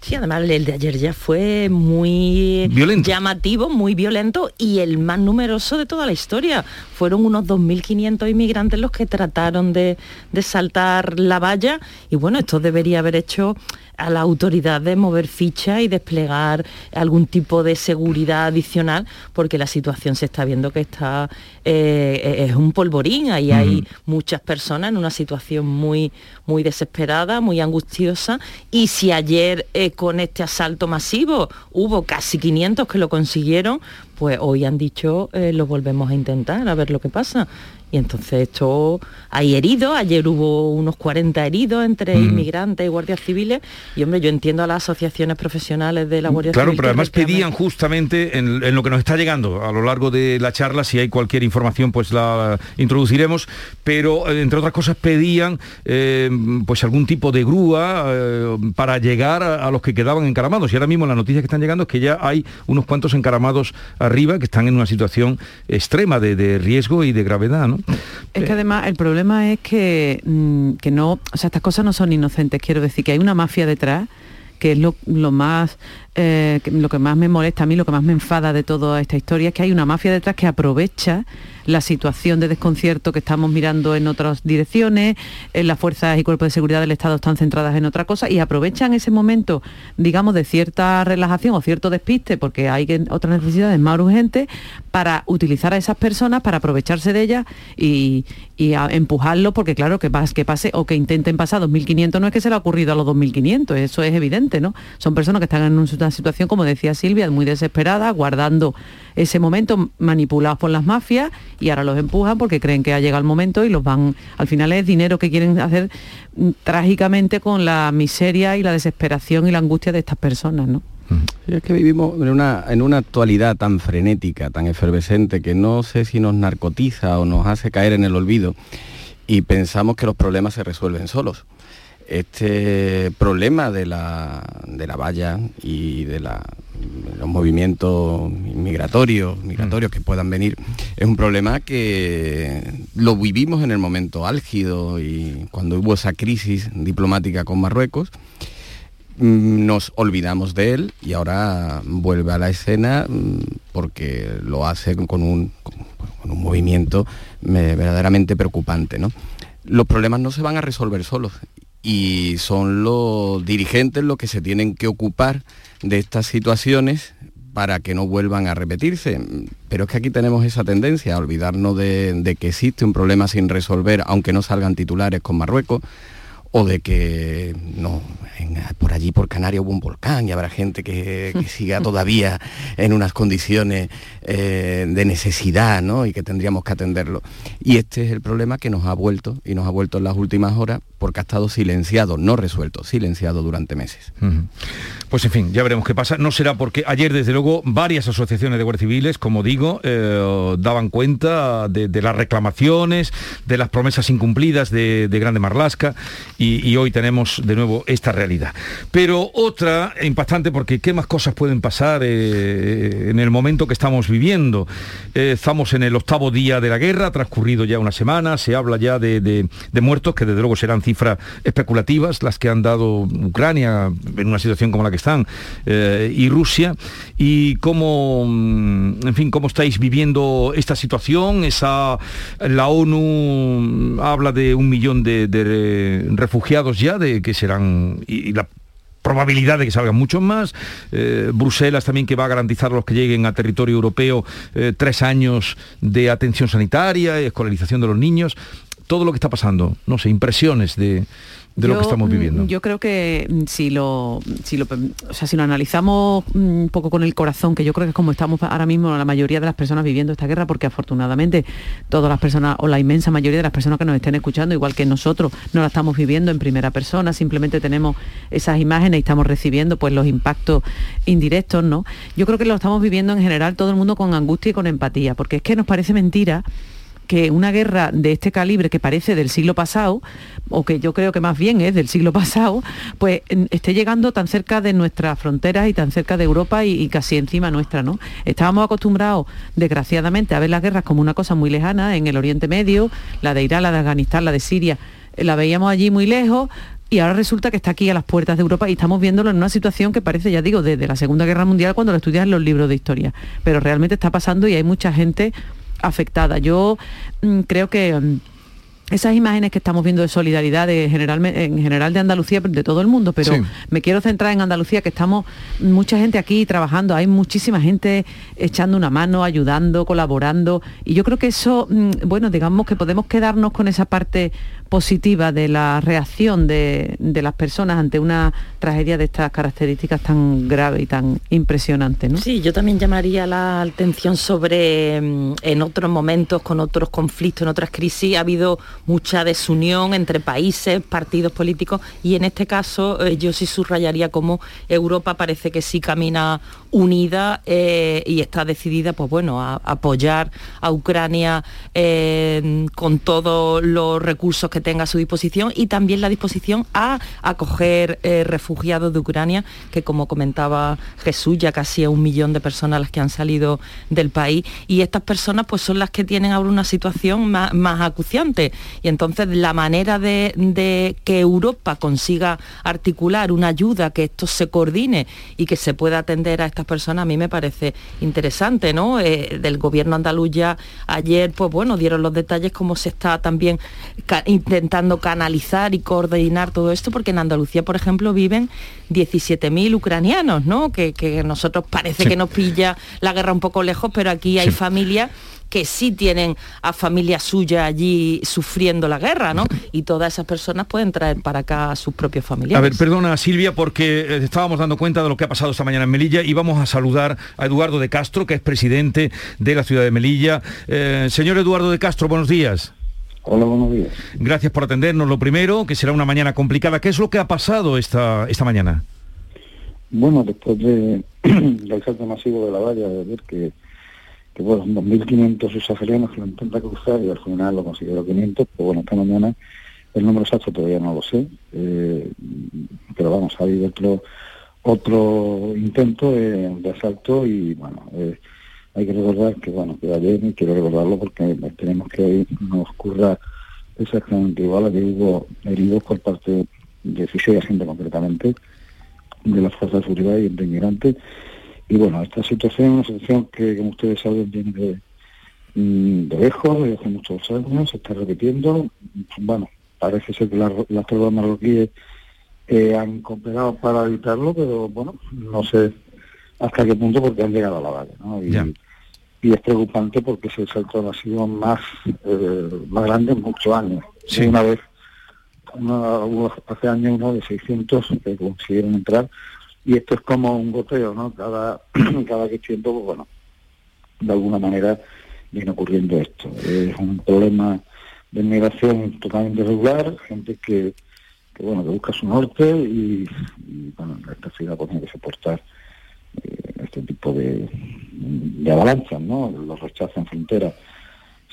Speaker 47: Sí, además el de ayer ya fue muy
Speaker 1: violento.
Speaker 47: llamativo, muy violento y el más numeroso de toda la historia. Fueron unos 2.500 inmigrantes los que trataron de, de saltar la valla y bueno, esto debería haber hecho a la autoridad de mover ficha y desplegar algún tipo de seguridad adicional porque la situación se está viendo que está eh, es un polvorín. Ahí hay muchas personas en una situación muy muy desesperada muy angustiosa. Y si ayer eh, con este asalto masivo hubo casi 500 que lo consiguieron pues hoy han dicho eh, lo volvemos a intentar a ver lo que pasa y entonces esto hay heridos, ayer hubo unos 40 heridos entre mm. inmigrantes y guardias civiles y hombre, yo entiendo a las asociaciones profesionales de la Guardia
Speaker 1: claro,
Speaker 47: Civil.
Speaker 1: Claro, pero además pedían justamente en, en, lo que nos está llegando a lo largo de la charla, si hay cualquier información pues la introduciremos, pero entre otras cosas pedían eh, pues algún tipo de grúa eh, para llegar a, a, los que quedaban encaramados y ahora mismo las noticias que están llegando es que ya hay unos cuantos encaramados arriba que están en una situación extrema de, de riesgo y de gravedad, ¿no?
Speaker 46: Es que además el problema es que, mmm, que no, o sea, estas cosas no son inocentes, quiero decir que hay una mafia detrás que es lo, lo más eh, lo que más me molesta a mí, lo que más me enfada de toda esta historia es que hay una mafia detrás que aprovecha la situación de desconcierto que estamos mirando en otras direcciones, en las fuerzas y cuerpos de seguridad del Estado están centradas en otra cosa y aprovechan ese momento, digamos, de cierta relajación o cierto despiste, porque hay otras necesidades más urgentes, para utilizar a esas personas, para aprovecharse de ellas y, y empujarlo, porque claro, que, pas, que pase o que intenten pasar 2.500 no es que se le ha ocurrido a los 2.500, eso es evidente, ¿no? Son personas que están en un una situación, como decía Silvia, muy desesperada, guardando ese momento, manipulados por las mafias y ahora los empujan porque creen que ha llegado el momento y los van, al final es dinero que quieren hacer mm, trágicamente con la miseria y la desesperación y la angustia de estas personas, ¿no?
Speaker 48: Es que vivimos en una, en una actualidad tan frenética, tan efervescente, que no sé si nos narcotiza o nos hace caer en el olvido y pensamos que los problemas se resuelven solos. Este problema de la, de la valla y de la, los movimientos migratorios, migratorios que puedan venir, es un problema que lo vivimos en el momento álgido y cuando hubo esa crisis diplomática con Marruecos, mm, nos olvidamos de él y ahora vuelve a la escena mm, porque lo hace con un, con un movimiento verdaderamente preocupante. ¿no? Los problemas no se van a resolver solos y son los dirigentes los que se tienen que ocupar de estas situaciones para que no vuelvan a repetirse. Pero es que aquí tenemos esa tendencia a olvidarnos de, de que existe un problema sin resolver, aunque no salgan titulares con Marruecos, o de que no, por allí por Canarias hubo un volcán y habrá gente que, siga todavía en unas condiciones eh, de necesidad ¿no? y que tendríamos que atenderlo. Y este es el problema que nos ha vuelto y nos ha vuelto en las últimas horas porque ha estado silenciado, no resuelto, silenciado durante meses.
Speaker 1: Pues en fin, ya veremos qué pasa. No será porque ayer, desde luego, varias asociaciones de guardias civiles, como digo, eh, daban cuenta de, las reclamaciones, de las promesas incumplidas de, Grande Marlasca, y, hoy tenemos de nuevo esta realidad. Pero otra impactante, porque qué más cosas pueden pasar eh, en el momento que estamos viviendo. Eh, estamos en el octavo día de la guerra, transcurrido ya una semana, se habla ya de, de muertos, que desde luego serán cifras especulativas, las que han dado Ucrania en una situación como la que están eh, y Rusia y cómo, mm, en fin, cómo estáis viviendo esta situación. Esa, la ONU habla de un millón de, refugiados ya, de que serán y, la probabilidad de que salgan muchos más. Eh, Bruselas también que va a garantizar a los que lleguen a territorio europeo eh, tres años de atención sanitaria, escolarización de los niños. Todo lo que está pasando, no sé, impresiones de, de lo que estamos mm, viviendo.
Speaker 46: Yo creo que mm, si lo, si lo, o sea, si lo analizamos mm, un poco con el corazón, que yo creo que es como estamos ahora mismo la mayoría de las personas viviendo esta guerra, porque afortunadamente todas las personas, o la inmensa mayoría de las personas que nos estén escuchando, igual que nosotros, no la estamos viviendo en primera persona, simplemente tenemos esas imágenes y estamos recibiendo pues los impactos indirectos, ¿no? Yo creo que lo estamos viviendo en general todo el mundo con angustia y con empatía, porque es que nos parece mentira que una guerra de este calibre que parece del siglo pasado, o que yo creo que más bien es del siglo pasado, pues esté llegando tan cerca de nuestras fronteras y tan cerca de Europa y, casi encima nuestra, ¿no? Estábamos acostumbrados, desgraciadamente, a ver las guerras como una cosa muy lejana en el Oriente Medio, la de Irán, la de Afganistán, la de Siria, eh, la veíamos allí muy lejos, y ahora resulta que está aquí a las puertas de Europa y estamos viéndolo en una situación que parece, ya digo, desde la Segunda Guerra Mundial cuando lo estudias en los libros de historia. Pero realmente está pasando y hay mucha gente afectada. Yo mm, creo que... Mm, esas imágenes que estamos viendo de solidaridad de general, en general de Andalucía, de todo el mundo, pero me quiero centrar en Andalucía, que estamos mucha gente aquí trabajando, hay muchísima gente echando una mano, ayudando, colaborando, y yo creo que eso, mm, bueno, digamos que podemos quedarnos con esa parte positiva de la reacción de, las personas ante una tragedia de estas características tan grave y tan impresionante. ¿no?
Speaker 47: Sí, yo también llamaría la atención sobre mm, en otros momentos, con otros conflictos, en otras crisis, ha habido mucha desunión entre países, partidos políticos, y en este caso eh, yo sí subrayaría cómo Europa parece que sí camina unida eh, y está decidida, pues bueno, a, apoyar a Ucrania eh, con todos los recursos que tenga a su disposición y también la disposición a acoger eh, refugiados de Ucrania, que como comentaba Jesús, ya casi es un millón de personas las que han salido del país y estas personas pues son las que tienen ahora una situación más, acuciante y entonces la manera de, de que Europa consiga articular una ayuda, que esto se coordine y que se pueda atender a estas personas, a mí me parece interesante, ¿no? Eh, del gobierno andaluz ya ayer, pues bueno, dieron los detalles cómo se está también intentando canalizar y coordinar todo esto, porque en Andalucía, por ejemplo, viven 17.000 ucranianos, ¿no? Que, nosotros parece que nos pilla la guerra un poco lejos, pero aquí hay familias que sí tienen a familia suya allí sufriendo la guerra, ¿no? Y todas esas personas pueden traer para acá a sus propios familiares.
Speaker 1: A ver, perdona Silvia, porque eh, estábamos dando cuenta de lo que ha pasado esta mañana en Melilla y vamos a saludar a Eduardo de Castro, que es presidente de la ciudad de Melilla. Eh, señor Eduardo de Castro, buenos días.
Speaker 49: Hola, buenos días.
Speaker 1: Gracias por atendernos. Lo primero, que será una mañana complicada. ¿Qué es lo que ha pasado esta, esta mañana?
Speaker 49: Bueno, después de, del salto masivo de la valla, de ver que, que bueno, 2.500 usagerianos que lo intentan cruzar y al final lo consiguieron 500, pues bueno, esta mañana el número exacto todavía no lo sé, eh, pero vamos, ha habido otro, otro intento de, asalto y bueno, eh, hay que recordar que bueno, que ayer, y quiero recordarlo porque tenemos que hoy nos ocurra exactamente igual a que hubo heridos por parte de y gente concretamente, de las fuerzas de seguridad y de inmigrantes. Y bueno, esta situación es una situación que, como ustedes saben, viene de, mm, de lejos, desde hace muchos años, se está repitiendo. Bueno, parece ser que las, las tropas marroquíes eh, han cooperado para evitarlo, pero bueno, no sé hasta qué punto porque han llegado a la valla. ¿no? Y, y, es preocupante porque ese salto ha sido más, eh, más grande en muchos años. Una vez, hace años uno de 600 que consiguieron entrar y esto es como un goteo, ¿no? Cada, cada que tiempo, pues bueno, de alguna manera viene ocurriendo esto. Es un problema de inmigración totalmente regular, gente que que bueno que busca su norte y, bueno esta ciudad pues, tiene que soportar este tipo de, de avalanchas no los rechazos en frontera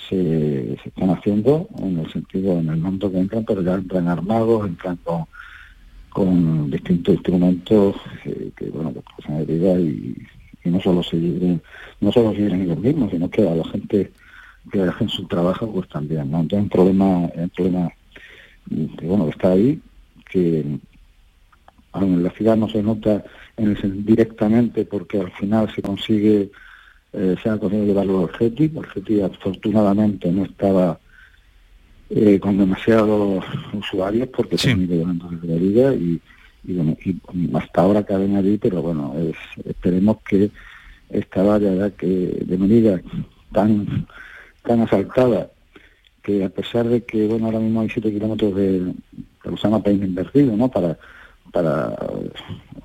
Speaker 49: se, están haciendo en el sentido en el mundo que entran pero ya entran armados entran con, con distintos instrumentos eh, que bueno que pasan herida y, y no solo se lleven, no solo se ellos mismos sino que a la gente que hacen su trabajo pues también no entonces un problema un problema que bueno está ahí que en la ciudad no se nota en directamente porque al final se consigue eh, se ha conseguido llevarlo al CETI, el CETI afortunadamente no estaba eh, con demasiados usuarios porque se han ido llevando desde la vida y, bueno, y hasta ahora caben allí, pero bueno, esperemos que esta valla que de medida tan tan asaltada que a pesar de que bueno ahora mismo hay 7 kilómetros de, se llama país invertido, ¿no? Para, para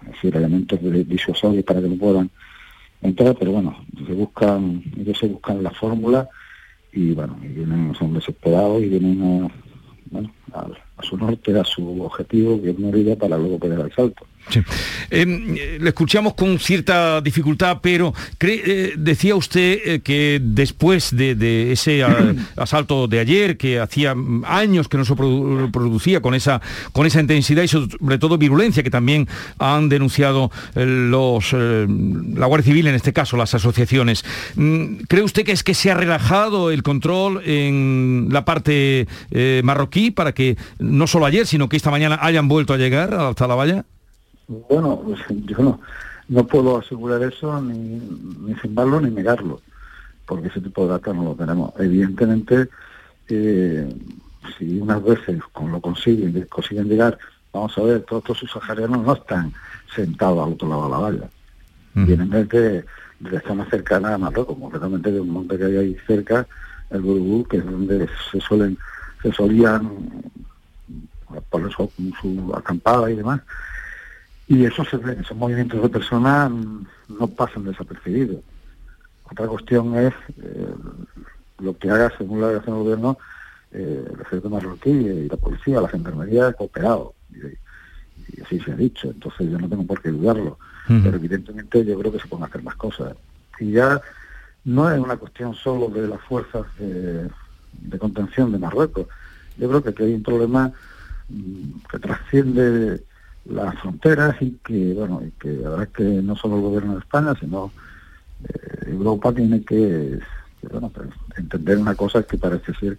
Speaker 49: decir, elementos disuasorios para que no puedan entrar, pero bueno, se buscan, ellos se buscan la fórmula y bueno, vienen, son desesperados y vienen a, su norte, a su objetivo, que es Merida, para luego pegar el salto.
Speaker 1: Em, le escuchamos con cierta dificultad, pero eh, decía usted eh, que después de, ese asalto de ayer, que hacía años que no se producía con esa, con esa intensidad y sobre todo virulencia que también han denunciado eh, los, la Guardia Civil, en este caso las asociaciones, mm, ¿cree usted que es que se ha relajado el control en la parte marroquí para que no solo ayer, sino que esta mañana hayan vuelto a llegar hasta la valla?
Speaker 49: Bueno, pues, yo no, no puedo asegurar eso ni, ni firmarlo ni negarlo, porque ese tipo de datos no lo tenemos. Evidentemente, eh, si unas veces con lo consiguen, consiguen llegar, vamos a ver, todos estos subsaharianos no están sentados al otro lado de la valla. Vienen desde, desde zona cercana a Marruecos, concretamente de un monte que hay ahí cerca, el Burubú, que es donde se suelen, se solían poner su, su acampada y demás y esos, esos movimientos de personas no pasan desapercibidos. Otra cuestión es eh, lo que haga según la dirección del gobierno eh, el ejército marroquí y la policía, las enfermerías cooperado. Y, así se ha dicho. Entonces yo no tengo por qué dudarlo. Pero evidentemente yo creo que se pueden hacer más cosas. Y ya no es una cuestión solo de las fuerzas de, contención de Marruecos. Yo creo que aquí hay un problema mm, que trasciende las fronteras y que, bueno, y que la verdad es que no solo el gobierno de España, sino eh, Europa tiene que, bueno, pues, entender una cosa que parece ser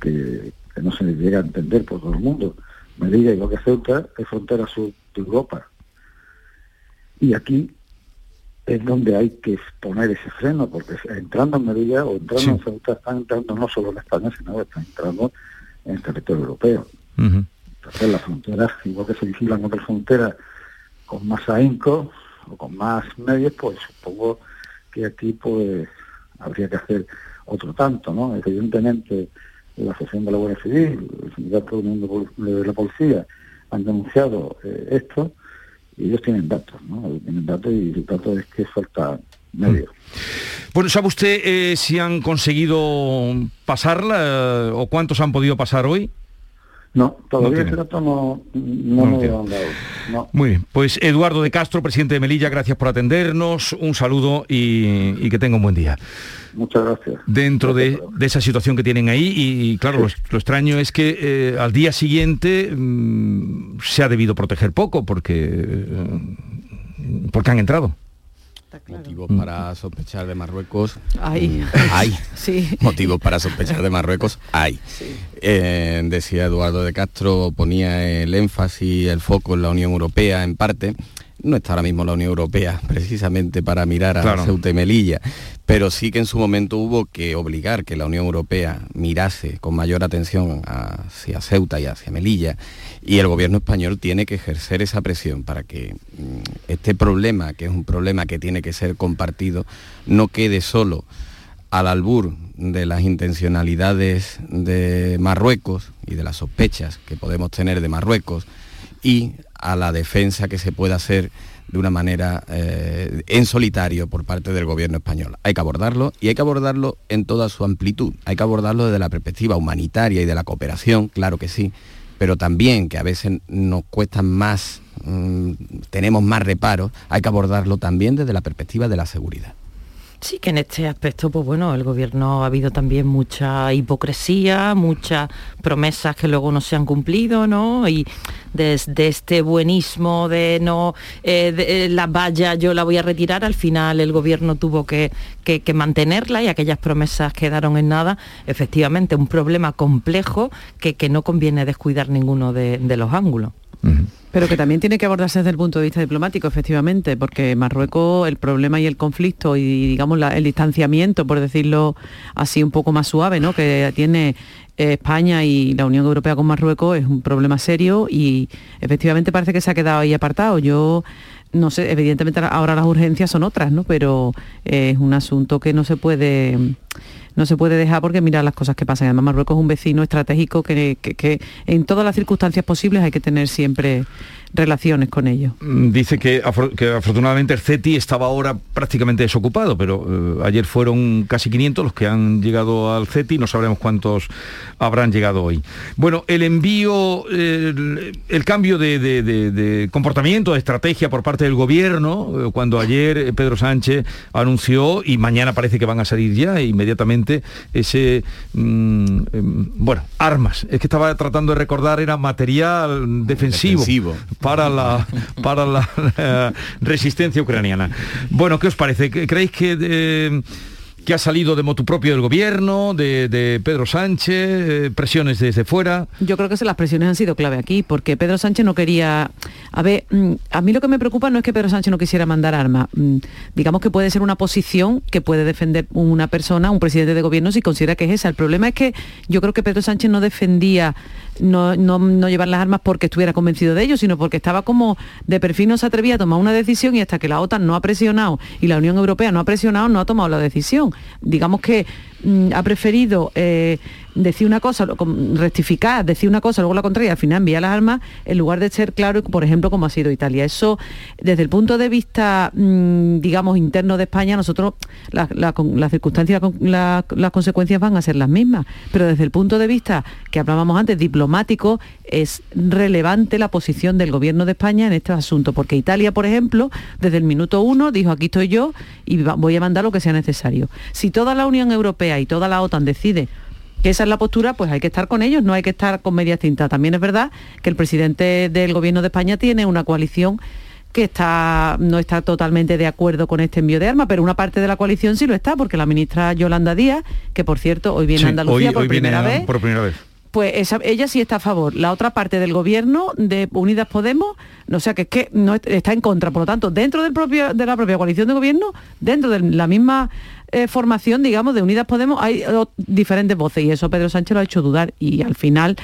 Speaker 49: que, no se llega a entender por todo el mundo. Melilla, igual que Ceuta, es frontera sur de Europa. Y aquí es donde hay que poner ese freno, porque entrando en Melilla o entrando en Ceuta están entrando no solo en España, sino están entrando en el territorio europeo hacer las fronteras, igual que se vigilan otras fronteras con más ahínco o con más medios, pues supongo que aquí pues habría que hacer otro tanto, ¿no? Evidentemente la Asociación de la Guardia Civil, el Sindicato de la Policía han denunciado eh, esto y ellos tienen datos, ¿no? Tienen datos y el dato es que falta medios.
Speaker 1: Bueno, ¿sabe usted eh, si han conseguido pasarla eh, o cuántos han podido pasar hoy?
Speaker 49: No, todavía no ese dato no, no, no me han dado.
Speaker 1: Muy bien, pues Eduardo de Castro, presidente de Melilla, gracias por atendernos, un saludo y, que tenga un buen día.
Speaker 49: Muchas gracias.
Speaker 1: Dentro De, esa situación que tienen ahí, y, claro, lo, extraño es que eh, al día siguiente mm, se ha debido proteger poco, porque... Eh, porque han entrado.
Speaker 48: Motivos para sospechar de Marruecos.
Speaker 46: Hay.
Speaker 48: mm, Hay.
Speaker 46: Sí.
Speaker 48: Motivos para sospechar de Marruecos. Hay. Eh, decía Eduardo de Castro, ponía el énfasis, el foco en la Unión Europea en parte. No está ahora mismo la Unión Europea precisamente para mirar a
Speaker 1: Claro.
Speaker 48: Ceuta y Melilla, pero sí que en su momento hubo que obligar que la Unión Europea mirase con mayor atención hacia Ceuta y hacia Melilla y el gobierno español tiene que ejercer esa presión para que mm, este problema, que es un problema que tiene que ser compartido, no quede solo al albur de las intencionalidades de Marruecos y de las sospechas que podemos tener de Marruecos y a la defensa que se pueda hacer de una manera eh, en solitario por parte del gobierno español. Hay que abordarlo y hay que abordarlo en toda su amplitud. Hay que abordarlo desde la perspectiva humanitaria y de la cooperación, claro que sí, pero también que a veces nos cuestan más, mm, tenemos más reparos, hay que abordarlo también desde la perspectiva de la seguridad.
Speaker 47: Sí, que en este aspecto, pues bueno, el gobierno ha habido también mucha hipocresía, muchas promesas que luego no se han cumplido, ¿no? Y desde este buenismo de no, eh, eh, la valla yo la voy a retirar, al final el gobierno tuvo que, mantenerla y aquellas promesas quedaron en nada. Efectivamente, un problema complejo que, no conviene descuidar ninguno de los ángulos.
Speaker 46: Pero que también tiene que abordarse desde el punto de vista diplomático, efectivamente, porque Marruecos, el problema y el conflicto y, digamos, el distanciamiento, por decirlo así un poco más suave, ¿no? que tiene eh, España y la Unión Europea con Marruecos es un problema serio y efectivamente parece que se ha quedado ahí apartado. Yo no sé, evidentemente ahora las urgencias son otras, ¿no? Pero eh, es un asunto que no se puede no se puede dejar porque mira las cosas que pasan. Además, Marruecos es un vecino estratégico que, que- en todas las circunstancias posibles hay que tener siempre relaciones con ellos.
Speaker 1: Mm, Dice que, que afortunadamente el CETI estaba ahora prácticamente desocupado, pero eh, ayer fueron casi 500 los que han llegado al CETI, no sabremos cuántos habrán llegado hoy. Bueno, el envío, eh, el, cambio de, de- de- comportamiento, de estrategia por parte del gobierno, eh, cuando ayer Pedro Sánchez anunció, y mañana parece que van a salir ya inmediatamente, ese, mm, em, bueno, armas. Es que estaba tratando de recordar, era material defensivo,
Speaker 48: Defensivo.
Speaker 1: para la para la, eh, resistencia ucraniana. Bueno, ¿qué os parece? ¿Qué- ¿Creéis que eh, que ha salido de motu propio del gobierno, de, Pedro Sánchez, eh, presiones desde fuera?
Speaker 46: Yo creo que las presiones han sido clave aquí, porque Pedro Sánchez no quería... A ver, mm, a mí lo que me preocupa no es que Pedro Sánchez no quisiera mandar armas. Mm, Digamos que puede ser una posición que puede defender una persona, un presidente de gobierno, si considera que es esa. El problema es que yo creo que Pedro Sánchez no defendía no llevar las armas porque estuviera convencido de ello, sino porque estaba como de perfil no se atrevía a tomar una decisión y hasta que la OTAN no ha presionado y la Unión Europea no ha presionado, no ha tomado la decisión. Digamos que mm, ha preferido eh, decir una cosa, rectificar, decir una cosa, luego la contraria, al final enviar las armas, en lugar de ser claro, por ejemplo, como ha sido Italia. Eso, desde el punto de vista, mm, digamos, interno de España, nosotros, las circunstancias, las consecuencias van a ser las mismas. Pero desde el punto de vista que hablábamos antes, diplomático, es relevante la posición del gobierno de España en este asunto, porque Italia, por ejemplo, desde el minuto uno dijo aquí estoy yo y voy a mandar lo que sea necesario. Si toda la Unión Europea y toda la OTAN decide que esa es la postura, pues hay que estar con ellos, no hay que estar con media cinta. También es verdad que el presidente del gobierno de España tiene una coalición que está, no está totalmente de acuerdo con este envío de armas, pero una parte de la coalición sí lo está, porque la ministra Yolanda Díaz, que por cierto hoy viene
Speaker 1: Sí,
Speaker 46: a Andalucía
Speaker 1: hoy-
Speaker 46: por
Speaker 1: hoy viene
Speaker 46: primera
Speaker 1: a-
Speaker 46: vez,
Speaker 1: por primera vez.
Speaker 46: pues esa- ella sí está a favor. La otra parte del gobierno de Unidas Podemos, no, sea que es que no est- está en contra. Por lo tanto, dentro del propio, de la propia coalición de gobierno, dentro de la misma eh, formación, digamos, de Unidas Podemos, hay o- diferentes voces y eso Pedro Sánchez lo ha hecho dudar y al final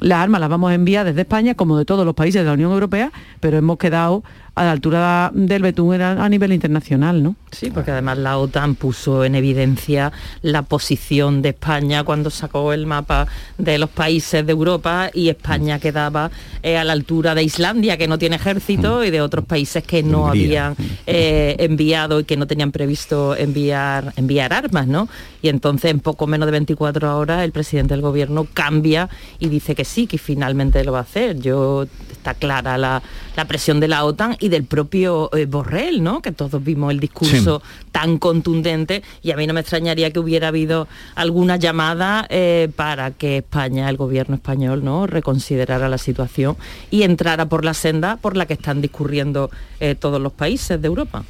Speaker 46: las armas las vamos a enviar desde España, como de todos los países de la Unión Europea, pero hemos quedado a la altura del betún a a nivel internacional, ¿no?
Speaker 47: Sí, porque además la OTAN puso en evidencia la posición de España cuando sacó el mapa de los países de Europa y España quedaba eh, a la altura de Islandia, que no tiene ejército, y de otros países que no habían eh, enviado y que no tenían previsto enviar, enviar armas, ¿no? Y entonces en poco menos de 24 horas el presidente del gobierno cambia y dice que sí, que finalmente lo va a hacer. Yo está clara la, la presión de la OTAN y del propio eh, Borrell, ¿no? Que todos vimos el discurso tan contundente y a mí no me extrañaría que hubiera habido alguna llamada eh, para que España, el gobierno español, ¿no? reconsiderara la situación y entrara por la senda por la que están discurriendo eh, todos los países de Europa.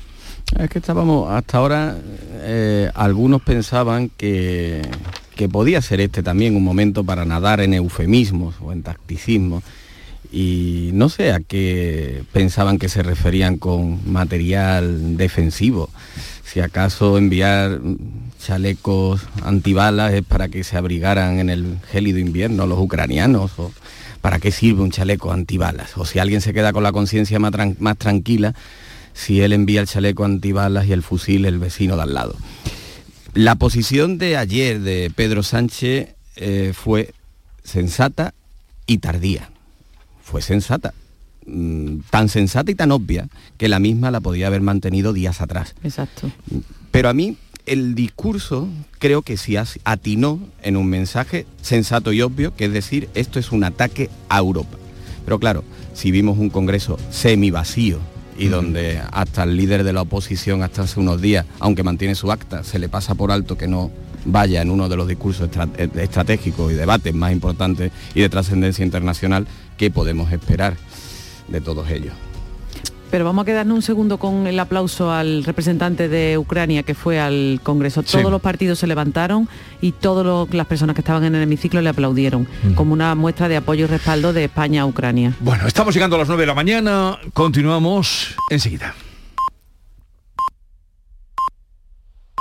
Speaker 48: Es que estábamos, hasta ahora, algunos pensaban que, que podía ser este también un momento para nadar en eufemismos o en tacticismos y no sé a qué pensaban que se referían con material defensivo. Si acaso enviar chalecos antibalas es para que se abrigaran en el gélido invierno los ucranianos o para qué sirve un chaleco antibalas. O si alguien se queda con la conciencia más, tranquila si él envía el chaleco antibalas y el fusil el vecino de al lado. La posición de ayer de Pedro Sánchez eh, fue sensata y tardía fue sensata. Mm, tan sensata y tan obvia que la misma la podía haber mantenido días atrás.
Speaker 46: Exacto.
Speaker 48: Pero a mí el discurso creo que sí atinó en un mensaje sensato y obvio, que es decir, esto es un ataque a Europa. Pero claro, si vimos un Congreso semi vacío y donde hasta el líder de la oposición hasta hace unos días, aunque mantiene su acta, se le pasa por alto que no vaya en uno de los discursos eh, estratégicos y debates más importantes y de trascendencia internacional, ¿qué podemos esperar de todos ellos?
Speaker 46: Pero vamos a quedarnos un segundo con el aplauso al representante de Ucrania que fue al Congreso. Todos los partidos se levantaron y todas las personas que estaban en el hemiciclo le aplaudieron, como una muestra de apoyo y respaldo de España a Ucrania.
Speaker 1: Bueno, estamos llegando a las 9 de la mañana, continuamos enseguida.